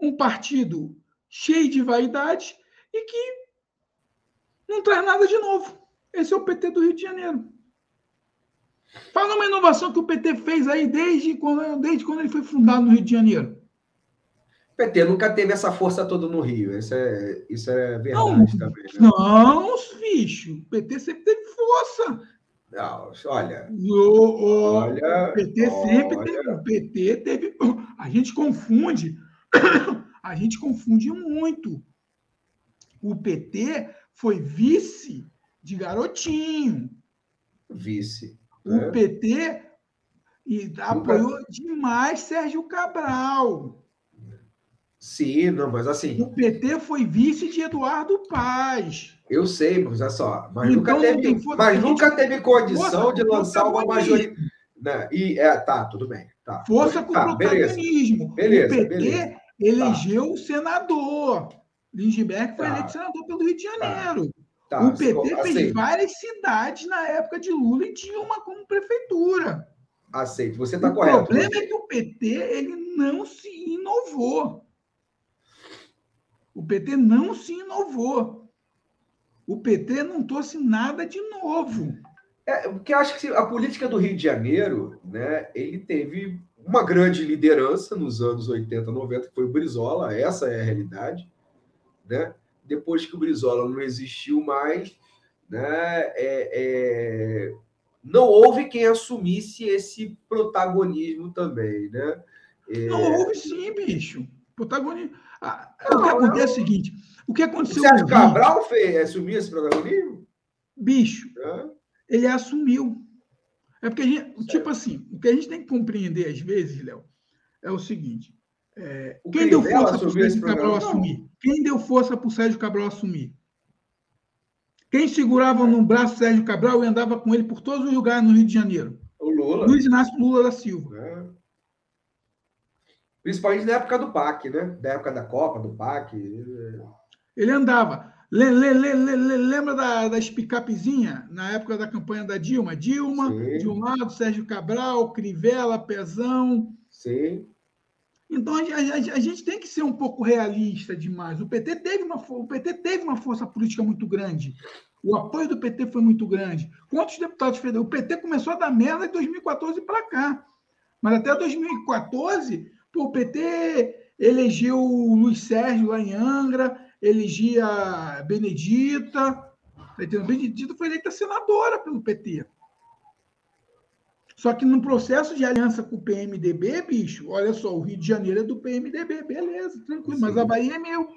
um partido cheio de vaidade e que não traz nada de novo. Esse é o PT do Rio de Janeiro. Fala uma inovação que o PT fez aí desde quando, desde quando ele foi fundado no Rio de Janeiro. O PT nunca teve essa força toda no Rio. Isso é, isso é verdade não, também. Né? Não, bicho. O PT sempre teve força. Não, olha. O, olha o PT olha. sempre teve. O PT teve. A gente confunde. [COUGHS] A gente confunde muito. O PT foi vice de garotinho. Vice. O é. PT e apoiou demais Sérgio Cabral. Sim, não, mas assim. O PT foi vice de Eduardo Paz. Eu sei, mas olha só. Mas então, nunca teve, mas nunca teve condição força, de lançar uma maioria. Né? E, é, tá, tudo bem. Tá. Força com tá, protagonismo. Beleza, o PT beleza. elegeu tá. o senador. Lindbergh foi tá. eleito senador pelo Rio de Janeiro. Tá. O PT fez várias cidades na época de Lula e Dilma como prefeitura. Aceito, você está correto. O problema é que o PT ele não se inovou. O PT não se inovou. O PT não trouxe nada de novo. É, porque acho que a política do Rio de Janeiro, né, ele teve uma grande liderança nos anos 80, 90, que foi o Brizola, essa é a realidade, né? Depois que o Brizola não existiu mais, né, é, é, não houve quem assumisse esse protagonismo também, né? É... Não houve sim, bicho. Protagonismo. Ah, não, o que acontece não. é o seguinte: o que aconteceu. O Sérgio Cabral fez, assumiu esse protagonismo? Bicho, é? ele assumiu. É porque a gente, certo. tipo assim, o que a gente tem que compreender às vezes, Léo, é o seguinte: é, quem deu força para o Sérgio Cabral assumir? Quem deu força para o Sérgio Cabral assumir? Quem segurava no braço Sérgio Cabral e andava com ele por todos os lugares no Rio de Janeiro? O Lula. Luiz Inácio Lula da Silva. É. Principalmente na época do PAC, né? Da época da Copa, do PAC. Ele andava. Le, le, le, lembra da, das picapezinhas na época da campanha da Dilma? Dilma, Sim. de um lado, Sérgio Cabral, Crivella, Pezão. Sim. Então a, a, a, gente tem que ser um pouco realista demais. O PT teve uma, o PT teve uma força política muito grande. O apoio do PT foi muito grande. Quantos deputados federais? O PT começou a dar merda de 2014 para cá. Mas até 2014 Pô, o PT elegeu o Luiz Sérgio lá em Angra, elegia Benedita. Tá Benedita foi eleita senadora pelo PT. Só que no processo de aliança com o PMDB, bicho, olha só, o Rio de Janeiro é do PMDB, beleza, tranquilo, Sim. mas a Bahia é meu.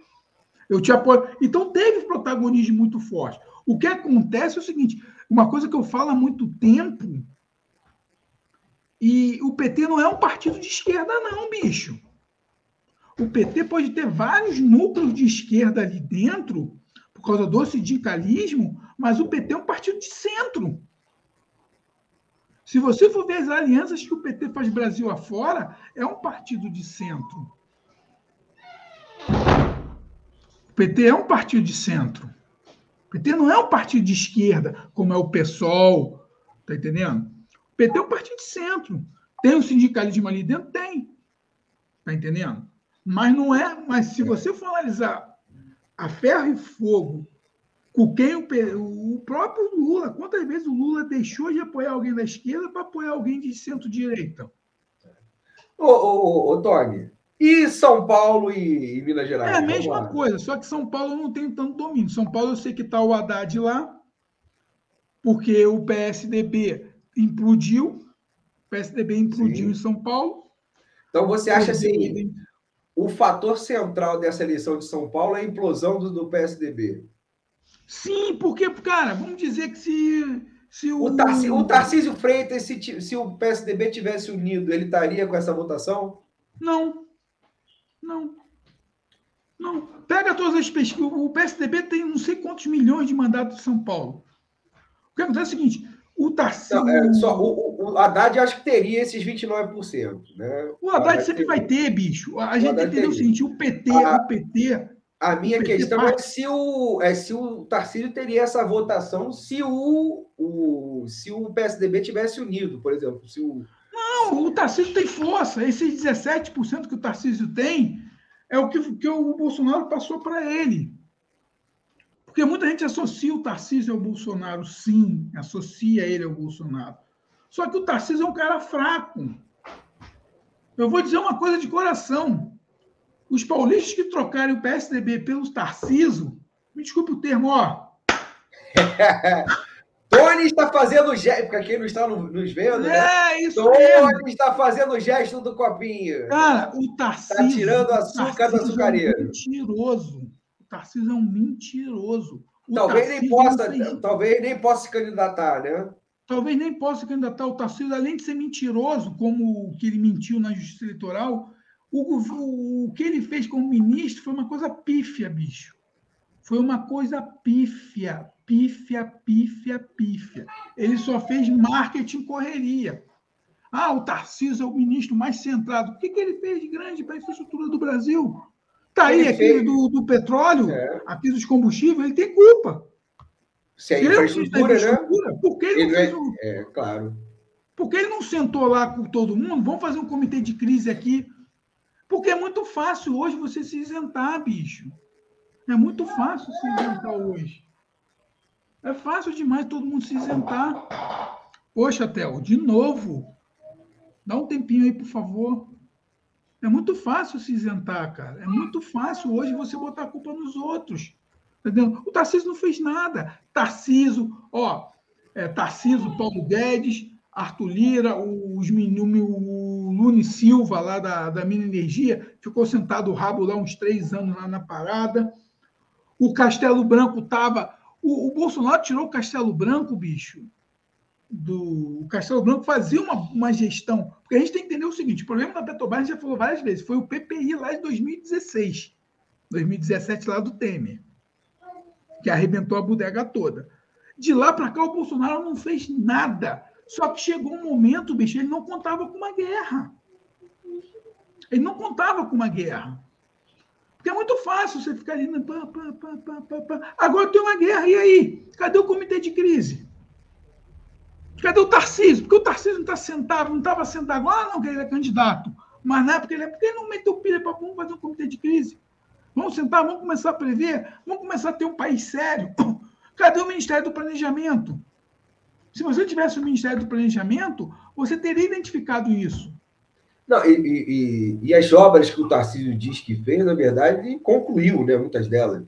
Eu te apoio. Então teve protagonismo muito forte. O que acontece é o seguinte: uma coisa que eu falo há muito tempo e o PT não é um partido de esquerda, não, bicho. O PT pode ter vários núcleos de esquerda ali dentro, por causa do sindicalismo, mas o PT é um partido de centro. Se você for ver as alianças que o PT faz Brasil afora, é um partido de centro. O PT é um partido de centro. O PT não é um partido de esquerda, como é o PSOL, tá entendendo? O PT é um partido de centro. Tem o um sindicalismo ali dentro? Tem. Está entendendo? Mas não é. Mas se você for analisar a ferro e fogo com quem o, o próprio Lula, quantas vezes o Lula deixou de apoiar alguém da esquerda para apoiar alguém de centro-direita? Ô, ô, ô, Tony, e São Paulo e, e Minas Gerais? É a mesma coisa, só que São Paulo não tem tanto domínio. São Paulo eu sei que está o Haddad lá, porque o PSDB implodiu, o PSDB implodiu Sim. em São Paulo. Então você acha assim, o fator central dessa eleição de São Paulo é a implosão do, do PSDB? Sim, porque, cara, vamos dizer que se, se o... O, Tarcísio, o Tarcísio Freitas, se, se o PSDB tivesse unido, ele estaria com essa votação? Não. Não. Não. Pega todas as pesquisas. O PSDB tem não sei quantos milhões de mandatos em São Paulo. O que acontece é o seguinte: o Tarcísio. Não, é, só, o, o Haddad acho que teria esses 29%. Né? O Haddad, Haddad sempre vai ter, bicho. A gente entender o seguinte: o PT, a, o PT. A minha questão é se, o, é se o Tarcísio teria essa votação se o, o, se o PSDB tivesse unido, por exemplo. Se o, não, o Tarcísio tem força. Esses 17% que o Tarcísio tem é o que, que o Bolsonaro passou para ele. Porque muita gente associa o Tarcísio ao Bolsonaro, sim, associa ele ao Bolsonaro. Só que o Tarcísio é um cara fraco. Eu vou dizer uma coisa de coração. Os paulistas que trocarem o PSDB pelos Tarcísio, me desculpe o termo, ó. [LAUGHS] Tony está fazendo gesto, para quem não está nos vendo, né? É, isso Tony mesmo. está fazendo o gesto do copinho. Cara, o Tarcísio... Está tirando açúcar do açucareiro. É um mentiroso. Tarcísio é um mentiroso. O talvez nem possa, tem... talvez nem possa se candidatar, né? Talvez nem possa se candidatar. O Tarcísio, além de ser mentiroso, como o que ele mentiu na justiça eleitoral, o, o, que ele fez como ministro foi uma coisa pífia, bicho. Foi uma coisa pífia, pífia, pífia, pífia. Ele só fez marketing correria. Ah, o Tarcísio é o ministro mais centrado. O que, que ele fez de grande para a infraestrutura do Brasil? Está aí, aquele do, do petróleo, é. aqui dos combustíveis, ele tem culpa. Se é infraestrutura, né? Por que ele, ele não fez o... é, claro. Por ele não sentou lá com todo mundo? Vamos fazer um comitê de crise aqui. Porque é muito fácil hoje você se isentar, bicho. É muito fácil se isentar hoje. É fácil demais todo mundo se isentar. Poxa, Theo, de novo. Dá um tempinho aí, por favor. É muito fácil se isentar, cara. É muito fácil hoje você botar a culpa nos outros. Entendeu? O Tarcísio não fez nada. Tarcísio, ó, é, Paulo Guedes, Arthur Lira, os, o Lune Silva, lá da, da Mina Energia, ficou sentado o rabo lá uns três anos lá na parada. O Castelo Branco estava. O, o, Bolsonaro tirou o Castelo Branco, bicho. Do, o Castelo Branco fazia uma, uma gestão. Porque a gente tem que entender o seguinte: o problema da Petrobras, a gente já falou várias vezes, foi o PPI lá de 2016, 2017, lá do Temer, que arrebentou a bodega toda. De lá para cá, o Bolsonaro não fez nada só que chegou um momento, bicho, ele não contava com uma guerra. Ele não contava com uma guerra. Porque é muito fácil você ficar ali. Né, pá, pá, pá, Agora tem uma guerra, e aí? Cadê o comitê de crise? Cadê o Tarcísio? Porque o Tarcísio não está sentado, não estava sentado agora, ah, não, que ele é candidato. Mas na época ele é porque ele não meteu pilha para vamos fazer um comitê de crise. Vamos sentar, vamos começar a prever, vamos começar a ter um país sério. [COUGHS] Cadê o Ministério do Planejamento? Se você tivesse o Ministério do Planejamento, você teria identificado isso. Não, e, e, e, as obras que o Tarcísio diz que fez, na verdade, concluiu, né? Muitas delas.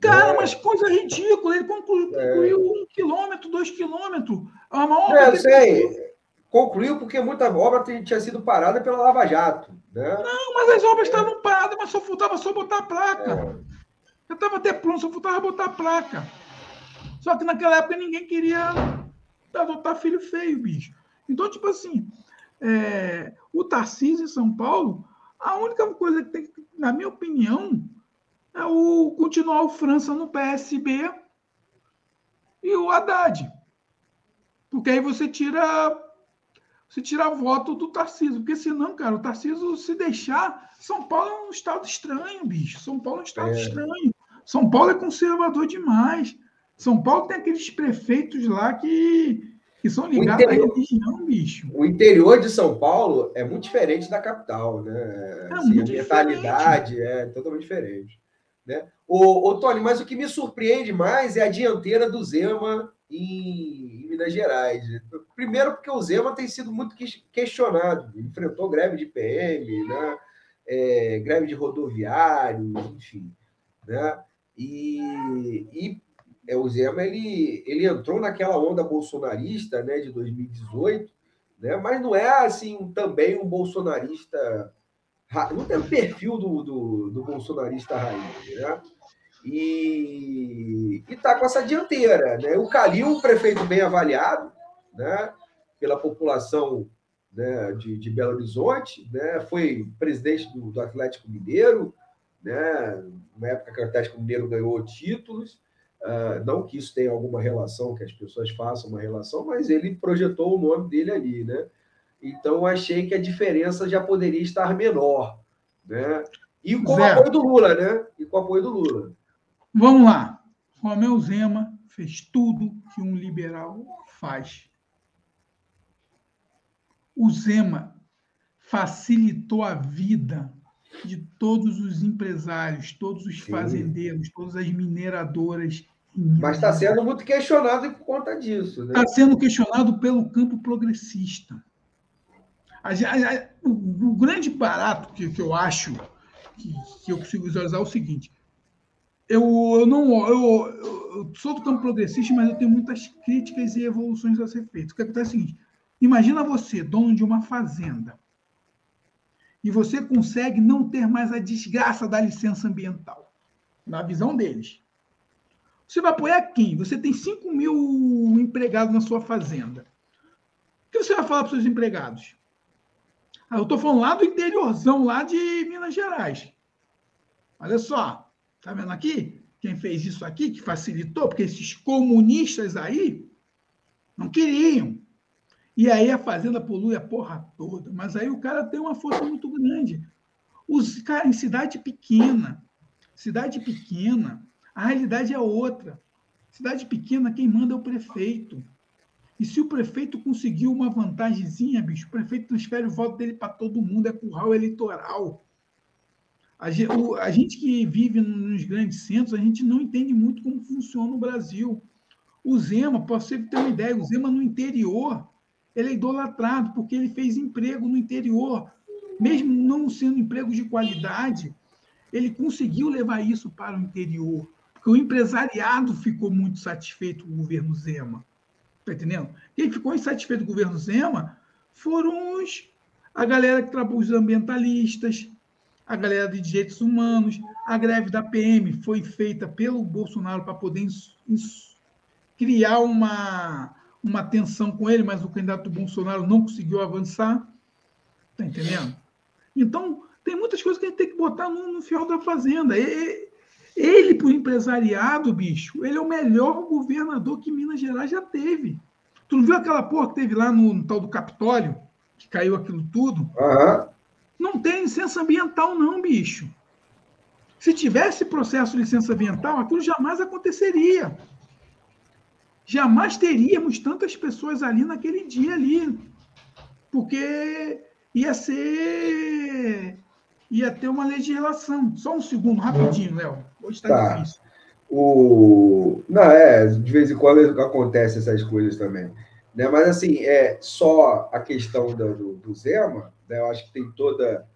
Cara, é... mas coisa ridícula. Ele concluiu, é... concluiu um quilômetro, dois quilômetros. A maior é, eu sei. Concluiu porque muita obra tinha sido parada pela Lava Jato. Né? Não, mas as obras estavam paradas, mas só faltava só botar a placa. É. Já estava até pronto, só faltava botar a placa. Só que naquela época ninguém queria adotar filho feio, bicho. Então, tipo assim, é, o Tarcísio em São Paulo, a única coisa que tem, na minha opinião, é o continuar o França no PSB e o Haddad. Porque aí você tira você tira voto do Tarcísio. Porque senão, cara, o Tarcísio, se deixar. São Paulo é um estado estranho, bicho. São Paulo é um estado é. estranho. São Paulo é conservador demais. São Paulo tem aqueles prefeitos lá que, que são ligados interior, à religião, bicho. O interior de São Paulo é muito diferente da capital, né? É assim, a mentalidade diferente. é totalmente diferente. Né? O, o Tony, mas o que me surpreende mais é a dianteira do Zema em, em Minas Gerais. Primeiro, porque o Zema tem sido muito questionado, enfrentou greve de PM, né? É, greve de rodoviários, enfim. Né? E, e é, o Zema ele, ele entrou naquela onda bolsonarista né, de 2018, né, mas não é assim também um bolsonarista. Não tem o perfil do, do, do bolsonarista raiz. Né? E está com essa dianteira. Né? O Calil, prefeito bem avaliado né, pela população né, de, de Belo Horizonte, né, foi presidente do, do Atlético Mineiro, né, na época que o Atlético Mineiro ganhou títulos. Uh, não que isso tenha alguma relação, que as pessoas façam uma relação, mas ele projetou o nome dele ali, né? Então achei que a diferença já poderia estar menor, né? E com o apoio do Lula, né? E com o apoio do Lula. Vamos lá. Romeu Zema fez tudo que um liberal faz. O Zema facilitou a vida de todos os empresários, todos os Sim. fazendeiros, todas as mineradoras. Mas está sendo muito questionado por conta disso. Está né? sendo questionado pelo campo progressista. A, a, o, o, grande barato que, que eu acho que, que, eu consigo visualizar é o seguinte: eu, eu não eu, eu, sou do campo progressista, mas eu tenho muitas críticas e evoluções a ser feitas. O que acontece é o seguinte: imagina você, dono de uma fazenda e você consegue não ter mais a desgraça da licença ambiental, na visão deles. Você vai apoiar quem? Você tem 5 mil empregados na sua fazenda. O que você vai falar para os seus empregados? Ah, eu estou falando lá do interiorzão, lá de Minas Gerais. Olha só, tá vendo aqui? Quem fez isso aqui, que facilitou, porque esses comunistas aí não queriam. E aí a fazenda polui a porra toda. Mas aí o cara tem uma força muito grande. Os, cara, em cidade pequena, cidade pequena, a realidade é outra. Cidade pequena, quem manda é o prefeito. E se o prefeito conseguiu uma vantagemzinha, bicho, o prefeito transfere o voto dele para todo mundo, é curral eleitoral. A gente, a gente, que vive nos grandes centros, a gente não entende muito como funciona o Brasil. O Zema, para você ter uma ideia, o Zema no interior, ele é idolatrado, porque ele fez emprego no interior. Mesmo não sendo emprego de qualidade, ele conseguiu levar isso para o interior. Porque o empresariado ficou muito satisfeito com o governo Zema. Está entendendo? Quem ficou insatisfeito com o governo Zema foram os, a galera que trabalha, os ambientalistas, a galera de direitos humanos. A greve da PM foi feita pelo Bolsonaro para poder criar uma, uma tensão com ele, mas o candidato Bolsonaro não conseguiu avançar. Está entendendo? Então, tem muitas coisas que a gente tem que botar no, no fiel da fazenda. E, ele, para o empresariado, bicho, ele é o melhor governador que Minas Gerais já teve. Tu não viu aquela porra que teve lá no, no tal do Capitólio? Que caiu aquilo tudo? Uhum. Não tem licença ambiental, não, bicho. Se tivesse processo de licença ambiental, aquilo jamais aconteceria. Jamais teríamos tantas pessoas ali naquele dia ali. Porque ia ser ia ter uma legislação. Só um segundo, rapidinho, Léo. Hoje está tá. difícil. O... Não, é, de vez em quando acontece essas coisas também. Né? Mas, assim, é só a questão do, do, Zema, né? eu acho que tem toda,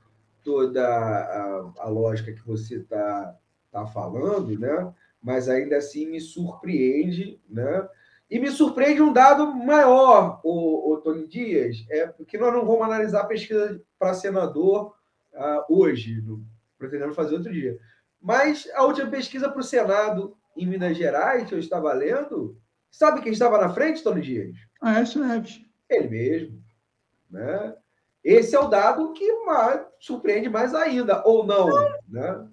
toda a, a lógica que você está tá falando, né? mas ainda assim me surpreende, né? E me surpreende um dado maior, o, o Tony Dias, é porque nós não vamos analisar a pesquisa para senador uh, hoje, no, pretendendo fazer outro dia. Mas a última pesquisa para o Senado em Minas Gerais, que eu estava lendo, sabe quem estava na frente, Tony Dias? Aécio Neves. Ele mesmo. Né? Esse é o dado que mais, surpreende mais ainda, ou não? não. Né?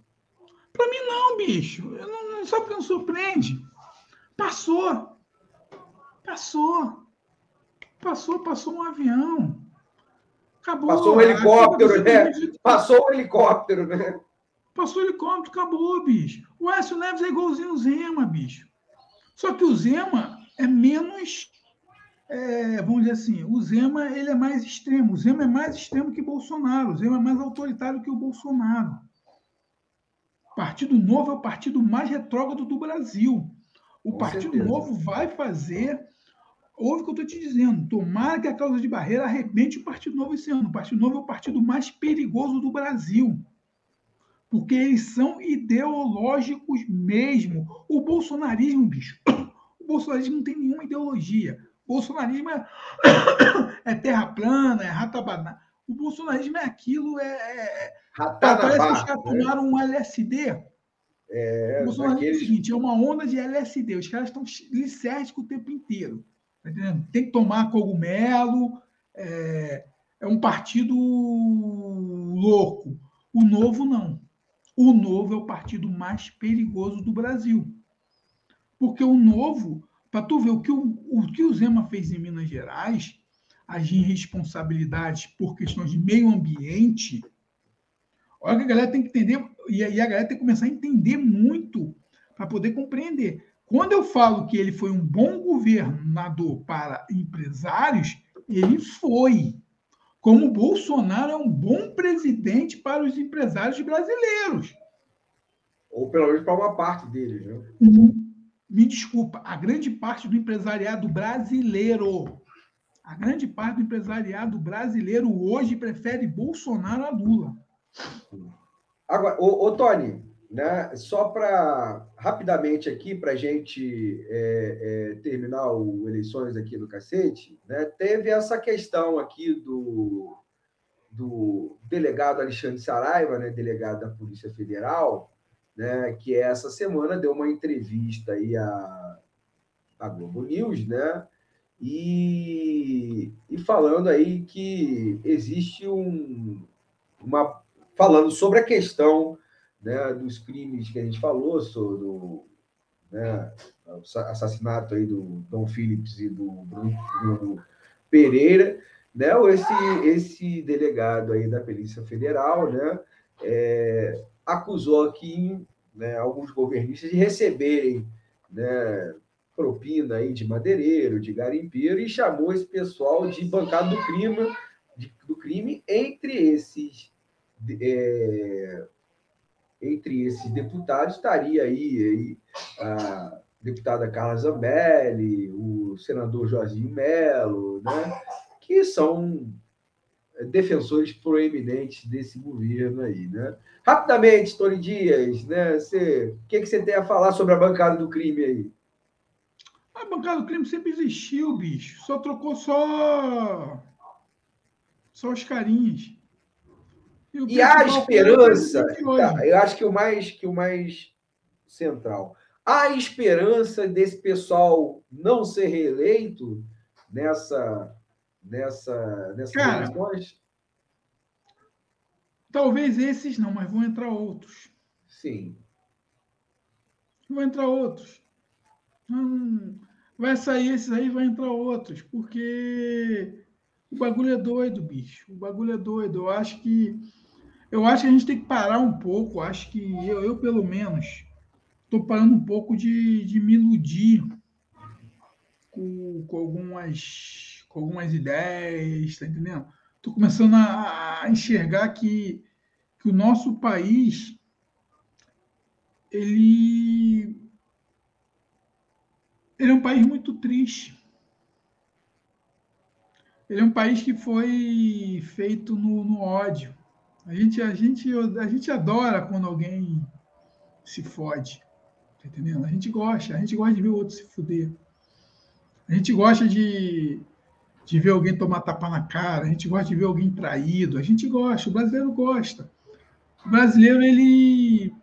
Para mim, não, bicho. Não, não sabe que não surpreende. Passou. Passou. Passou, passou um avião. Acabou. Passou um helicóptero, né? Passou um helicóptero, né? Passou o helicóptero, acabou, bicho. O Écio Neves é igualzinho o Zema, bicho. Só que o Zema é menos. É, vamos dizer assim, o Zema ele é mais extremo. O Zema é mais extremo que Bolsonaro. O Zema é mais autoritário que o Bolsonaro. O Partido Novo é o partido mais retrógrado do Brasil. O Com Partido certeza. Novo vai fazer Ouve o que eu estou te dizendo. Tomara que a causa de barreira arrebente o Partido Novo esse ano. O Partido Novo é o partido mais perigoso do Brasil. Porque eles são ideológicos mesmo. O bolsonarismo, bicho, [COUGHS] o bolsonarismo não tem nenhuma ideologia. O bolsonarismo é, [COUGHS] é terra plana, é ratabaná. O bolsonarismo é aquilo, é. é... Parece que os caras né? tomaram um LSD. É, o bolsonarismo daqueles... é o seguinte: é uma onda de LSD. Os caras estão licérgicos o tempo inteiro. Tá Tem que tomar cogumelo. É, é um partido louco. O novo não. O novo é o partido mais perigoso do Brasil. Porque o novo, para tu ver o que o, o que o Zema fez em Minas Gerais, agir em responsabilidades por questões de meio ambiente, olha que a galera tem que entender, e a galera tem que começar a entender muito para poder compreender. Quando eu falo que ele foi um bom governador para empresários, ele foi. Como Bolsonaro é um bom presidente para os empresários brasileiros. Ou pelo menos para uma parte deles, né? Uhum. Me desculpa, a grande parte do empresariado brasileiro, a grande parte do empresariado brasileiro hoje prefere Bolsonaro a Lula. Agora, ô, ô Tony, né? Só para rapidamente aqui, para a gente é, é, terminar o eleições aqui no cacete, né? teve essa questão aqui do, do delegado Alexandre Saraiva, né? delegado da Polícia Federal, né? que essa semana deu uma entrevista aí à, à Globo News, né? E, e falando aí que existe um, uma falando sobre a questão né, dos crimes que a gente falou, sobre o né, assassinato aí do Dom Phillips e do Bruno, Pereira, né, esse, esse delegado aí da Polícia Federal né, é, acusou aqui né, alguns governistas de receberem né, propina aí de madeireiro, de garimpeiro, e chamou esse pessoal de bancada do crime, de, do crime entre esses é, entre esses deputados estaria aí, a deputada Carla Zambelli, o senador Jorginho Melo, né, que são defensores proeminentes desse governo aí, né? Rapidamente, Tony Dias, né? Você, o que, que você tem a falar sobre a bancada do crime aí? A bancada do crime sempre existiu, bicho. Só trocou só só os carinhos. E, e a esperança, tá, eu acho que o mais que o mais central, a esperança desse pessoal não ser reeleito nessa nessa nessas Cara, eleições? Talvez esses não, mas vão entrar outros. Sim. Vão entrar outros. Hum, vai sair esses aí, vai entrar outros, porque o bagulho é doido, bicho. O bagulho é doido. Eu acho que eu acho que a gente tem que parar um pouco. Acho que eu, eu pelo menos, estou parando um pouco de, de me iludir com, com, algumas, com algumas ideias, tá entendendo? Estou começando a, a, enxergar que, que o nosso país ele, ele é um país muito triste. Ele é um país que foi feito no, no ódio. A gente, a, gente, a gente adora quando alguém se fode. Tá entendendo? A gente gosta, a gente gosta de ver o outro se fuder. A gente gosta de, de ver alguém tomar tapa na cara, a gente gosta de ver alguém traído, a gente gosta, o brasileiro gosta. O brasileiro, ele.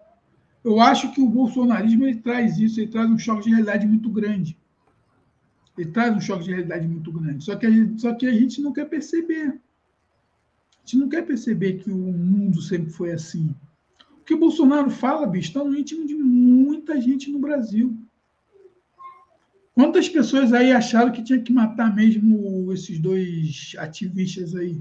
Eu acho que o bolsonarismo ele traz isso, ele traz um choque de realidade muito grande. Ele traz um choque de realidade muito grande. Só que a gente, só que a gente não quer perceber. Gente não quer perceber que o mundo sempre foi assim. O que o Bolsonaro fala, bicho, está no íntimo de muita gente no Brasil. Quantas pessoas aí acharam que tinha que matar mesmo esses dois ativistas aí?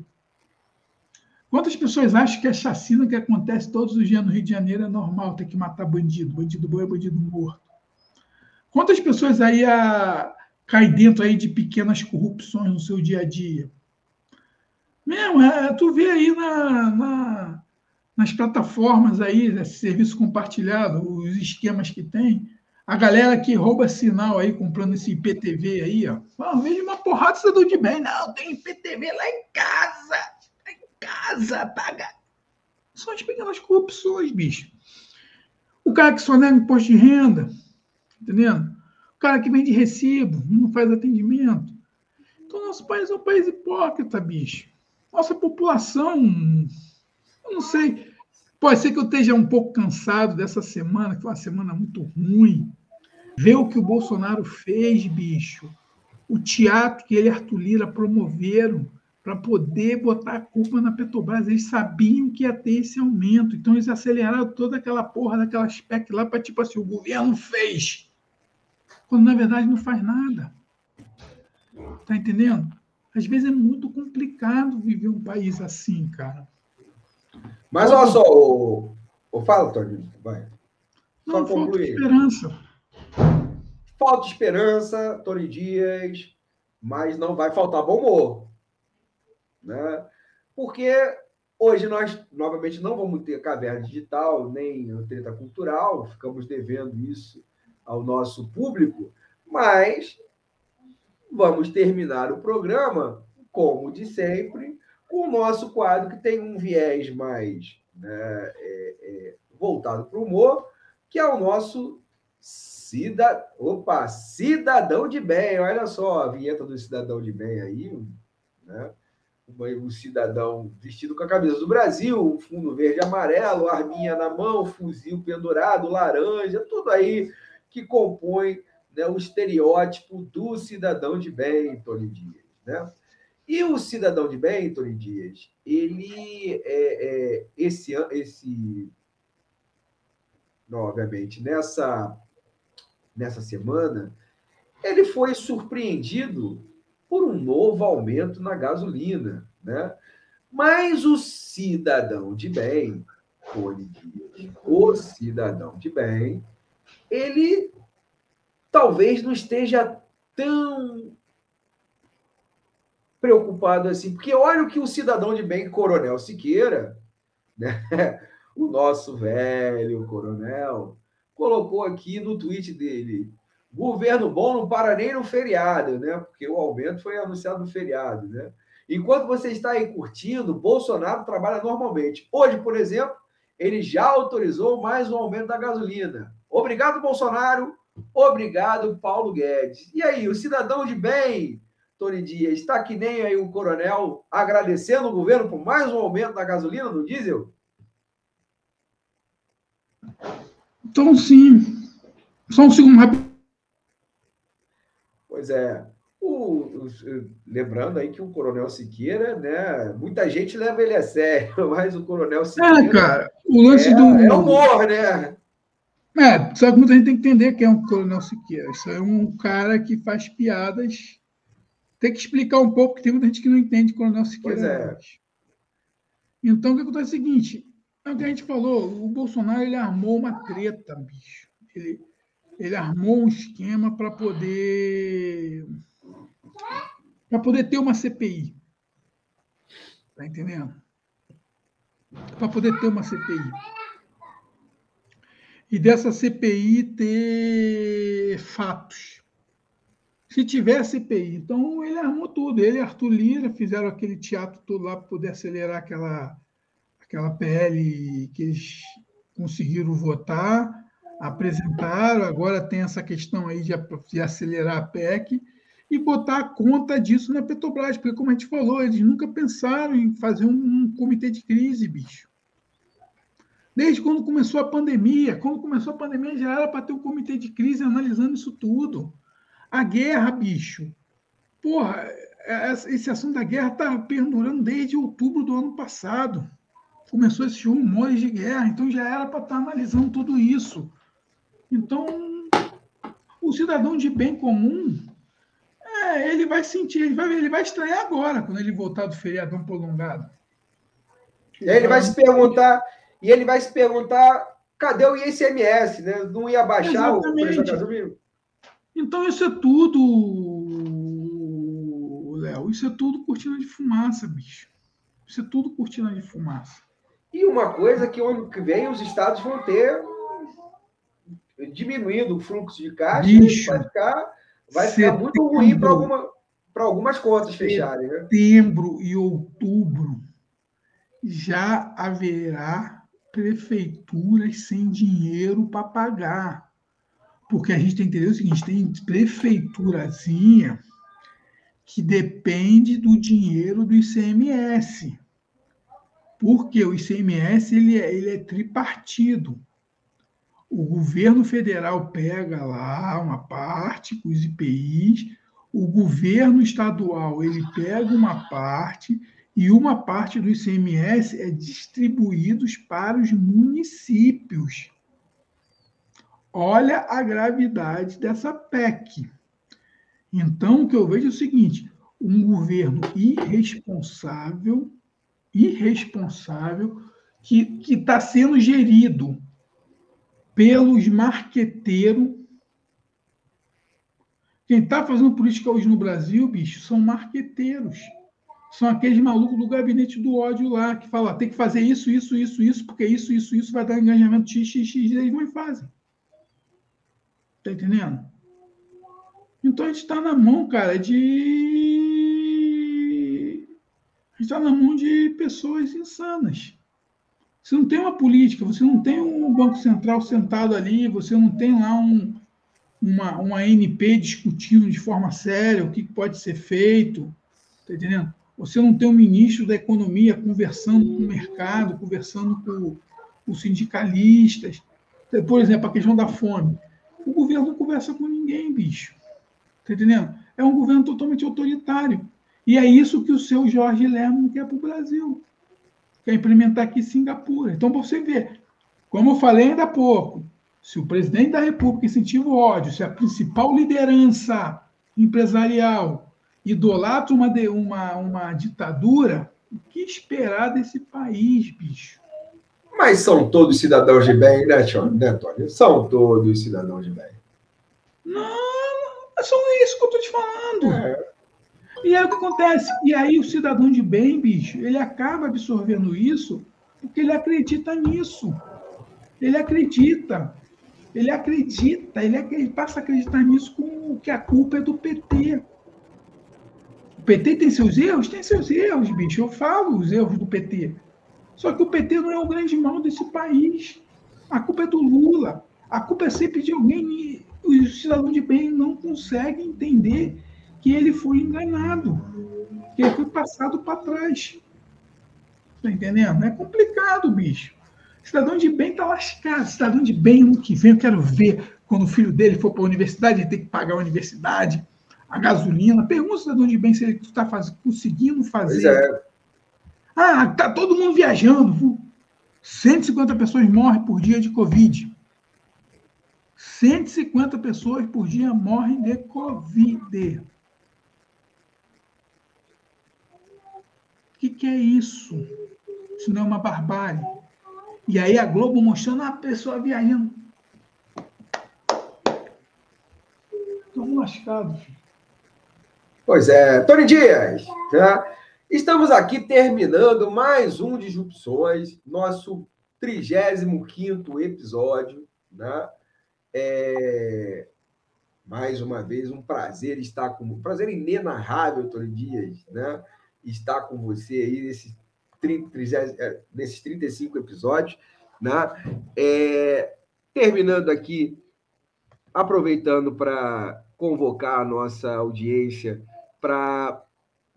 Quantas pessoas acham que a chacina que acontece todos os dias no Rio de Janeiro é normal, ter que matar bandido? Bandido bom é bandido morto. Quantas pessoas aí a, caem dentro aí de pequenas corrupções no seu dia a dia? Mesmo, é, tu vê aí na, na, nas plataformas aí, esse serviço compartilhado, os esquemas que tem, a galera que rouba sinal aí, comprando esse IPTV aí, ó. Ah, vejo uma porrada de cidadão de bem. Não, tem IPTV lá em casa. Lá em casa, paga. São as pequenas corrupções, bicho. O cara que só nega imposto de renda, entendendo? O cara que vende recibo, não faz atendimento. Então, nosso país é um país hipócrita, bicho nossa população, não sei, pode ser que eu esteja um pouco cansado dessa semana, que foi uma semana muito ruim. Ver o que o Bolsonaro fez, bicho. O teatro que ele e Arthur Lira promoveram para poder botar a culpa na Petrobras. Eles sabiam que ia ter esse aumento, então eles aceleraram toda aquela porra daquela spec lá para tipo assim, o governo fez. Quando na verdade não faz nada. Tá entendendo? Às vezes é muito complicado viver um país assim, cara. Mas olha só, o, o fala, Tony, vai. Não, só falta esperança. Falta esperança, Tony Dias, mas não vai faltar bom humor. Né? Porque hoje nós, novamente, não vamos ter caverna digital, nem treta cultural, ficamos devendo isso ao nosso público, mas vamos terminar o programa, como de sempre, com o nosso quadro que tem um viés mais né, é, é, voltado para o humor, que é o nosso cida... Opa, cidadão de bem. Olha só a vinheta do cidadão de bem aí, né? um cidadão vestido com a camisa do Brasil, fundo verde e amarelo, arminha na mão, fuzil pendurado, laranja, tudo aí que compõe né, o estereótipo do cidadão de bem, Tony Dias. Né? E o cidadão de bem, Tony Dias, ele é, é esse, esse obviamente, nessa, nessa semana, ele foi surpreendido por um novo aumento na gasolina. Né? Mas o cidadão de bem, Tony Dias, o cidadão de bem, ele talvez não esteja tão preocupado assim, porque olha o que o cidadão de bem, Coronel Siqueira, né? [LAUGHS] o nosso velho coronel, colocou aqui no tweet dele. Governo bom não para nem no feriado, né? Porque o aumento foi anunciado no feriado, né? Enquanto você está aí curtindo, Bolsonaro trabalha normalmente. Hoje, por exemplo, ele já autorizou mais um aumento da gasolina. Obrigado, Bolsonaro. Obrigado, Paulo Guedes. E aí, o cidadão de bem, Tony Dias, está que nem aí o coronel agradecendo o governo por mais um aumento da gasolina, do diesel? Então, sim. Só um segundo rápido. Pois é. O, o, lembrando aí que o Coronel Siqueira, né? Muita gente leva ele a sério, [LAUGHS] mas o Coronel é, Siqueira. É, cara, o lance é, do. É humor, né? É, só que muita gente tem que entender quem é o Coronel Siqueira. Isso é um cara que faz piadas. Tem que explicar um pouco, porque tem muita gente que não entende o Coronel Siqueira. Pois é. Então, o que acontece é o seguinte: é o que a gente falou, o Bolsonaro ele armou uma treta, bicho. Ele, ele armou um esquema para poder para poder ter uma CPI. Tá entendendo? Para poder ter uma CPI. E dessa CPI ter fatos. Se tiver CPI, então ele armou tudo. Ele e Arthur Lira fizeram aquele teatro todo lá para poder acelerar aquela aquela PL que eles conseguiram votar, apresentaram, agora tem essa questão aí de, de acelerar a PEC e botar a conta disso na Petrobras, porque, como a gente falou, eles nunca pensaram em fazer um, um comitê de crise, bicho. Desde quando começou a pandemia, quando começou a pandemia já era para ter um comitê de crise analisando isso tudo. A guerra, bicho. Porra, é, esse assunto da guerra está perdurando desde outubro do ano passado começou esses rumores de guerra, então já era para estar tá analisando tudo isso. Então, o cidadão de bem comum, é, ele vai sentir, ele vai, ele vai estranhar agora, quando ele voltar do feriadão prolongado. Ele, ele vai se perguntar, e ele vai se perguntar, cadê o ICMS, né? Não ia baixar Exatamente. o preço da Então, isso é tudo, Léo, isso é tudo cortina de fumaça, bicho. Isso é tudo cortina de fumaça. E uma coisa que ano que vem os estados vão ter diminuindo o fluxo de caixa, Bicho, vai ficar, vai ficar muito ruim para alguma, algumas contas fecharem. Né? Setembro e outubro já haverá prefeituras sem dinheiro para pagar. Porque a gente tem que entender o seguinte: tem prefeiturazinha que depende do dinheiro do ICMS porque o ICMS ele é, ele é tripartido. O governo federal pega lá uma parte com os IPIs, o governo estadual ele pega uma parte e uma parte do ICMS é distribuídos para os municípios. Olha a gravidade dessa PEC. Então, o que eu vejo é o seguinte: um governo irresponsável irresponsável que está sendo gerido pelos marqueteiros. Quem está fazendo política hoje no Brasil, bicho, são marqueteiros. São aqueles malucos do gabinete do ódio lá, que falam, tem que fazer isso, isso, isso, isso, porque isso, isso, isso vai dar engajamento x, x, x, e eles vão e fazem. Tá entendendo? Então a gente está na mão, cara, de está na mão de pessoas insanas. Você não tem uma política, você não tem um Banco Central sentado ali, você não tem lá um, uma, uma ANP discutindo de forma séria o que pode ser feito, tá entendendo? Você não tem um ministro da Economia conversando com o mercado, conversando com os sindicalistas. Por exemplo, a questão da fome. O governo não conversa com ninguém, bicho. Tá entendendo? É um governo totalmente autoritário. E é isso que o seu Jorge Lerman quer para o Brasil. Quer implementar aqui em Singapura. Então, para você ver, como eu falei ainda há pouco, se o presidente da República incentiva o ódio, se a principal liderança empresarial idolatra uma, uma, uma ditadura, o que esperar desse país, bicho? Mas são todos cidadãos de bem, né, Tony? São todos cidadãos de bem. Não, é só isso que eu estou te falando. É. E aí o que acontece? E aí o cidadão de bem, bicho, ele acaba absorvendo isso porque ele acredita nisso. Ele acredita. Ele acredita, ele, ele passa a acreditar nisso com que a culpa é do PT. PT tem seus erros? Tem seus erros, bicho. Eu falo os erros do PT. Só que o PT não é o grande mal desse país. A culpa é do Lula. A culpa é sempre de alguém. O cidadão de bem não consegue entender que ele foi enganado, que ele foi passado para trás. Está entendendo? É complicado, bicho. Cidadão de bem está lascado. Cidadão de bem, ano que vem, eu quero ver quando o filho dele for para a universidade, ele tem que pagar a universidade, a gasolina. Pergunta cidadão de bem se ele está conseguindo fazer. É. Ah, tá todo mundo viajando. 150 pessoas morrem por dia de Covid. 150 pessoas por dia morrem de Covid. O que, que é isso? Isso não é uma barbárie. E aí a Globo mostrando a pessoa viajando. Estamos lascados. Pois é. Tony Dias, tá? estamos aqui terminando mais um Disrupções, nosso 35 episódio. Né? É... Mais uma vez, um prazer estar com... Um prazer inenarrável, Tony Dias, né? estar com você aí nesses 30, é, nesses 35 episódios. Né? É, terminando aqui, aproveitando para convocar a nossa audiência para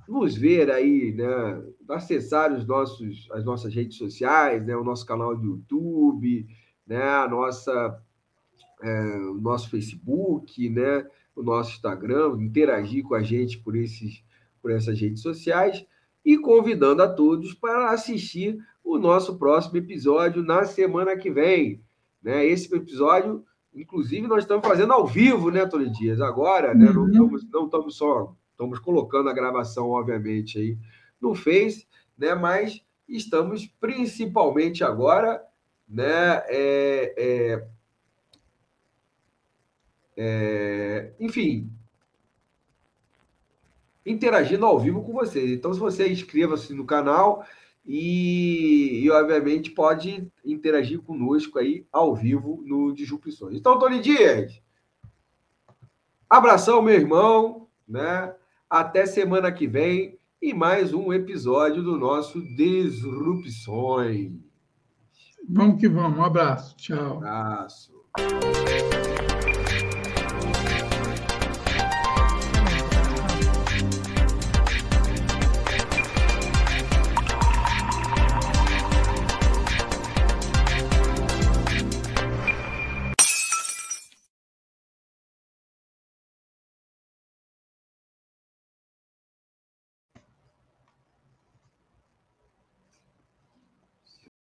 nos ver aí, né? acessar os nossos, as nossas redes sociais, né? o nosso canal do YouTube, né? a nossa, é, o nosso Facebook, né? o nosso Instagram, interagir com a gente por, esses, por essas redes sociais e convidando a todos para assistir o nosso próximo episódio na semana que vem. Né? Esse episódio, inclusive, nós estamos fazendo ao vivo, né, Tony Dias? Agora, né? Não, uhum. estamos, não estamos só estamos colocando a gravação, obviamente, aí no Face, né? Mas estamos principalmente agora, né? É, é, é, enfim, interagindo ao vivo com vocês. Então, se você inscreva-se no canal e, e, obviamente, pode interagir conosco aí ao vivo no Disrupções. Então, Tony Dias, abração, meu irmão, né? Até semana que vem e mais um episódio do nosso Disrupções. Vamos que vamos. Um abraço. Tchau. Um abraço.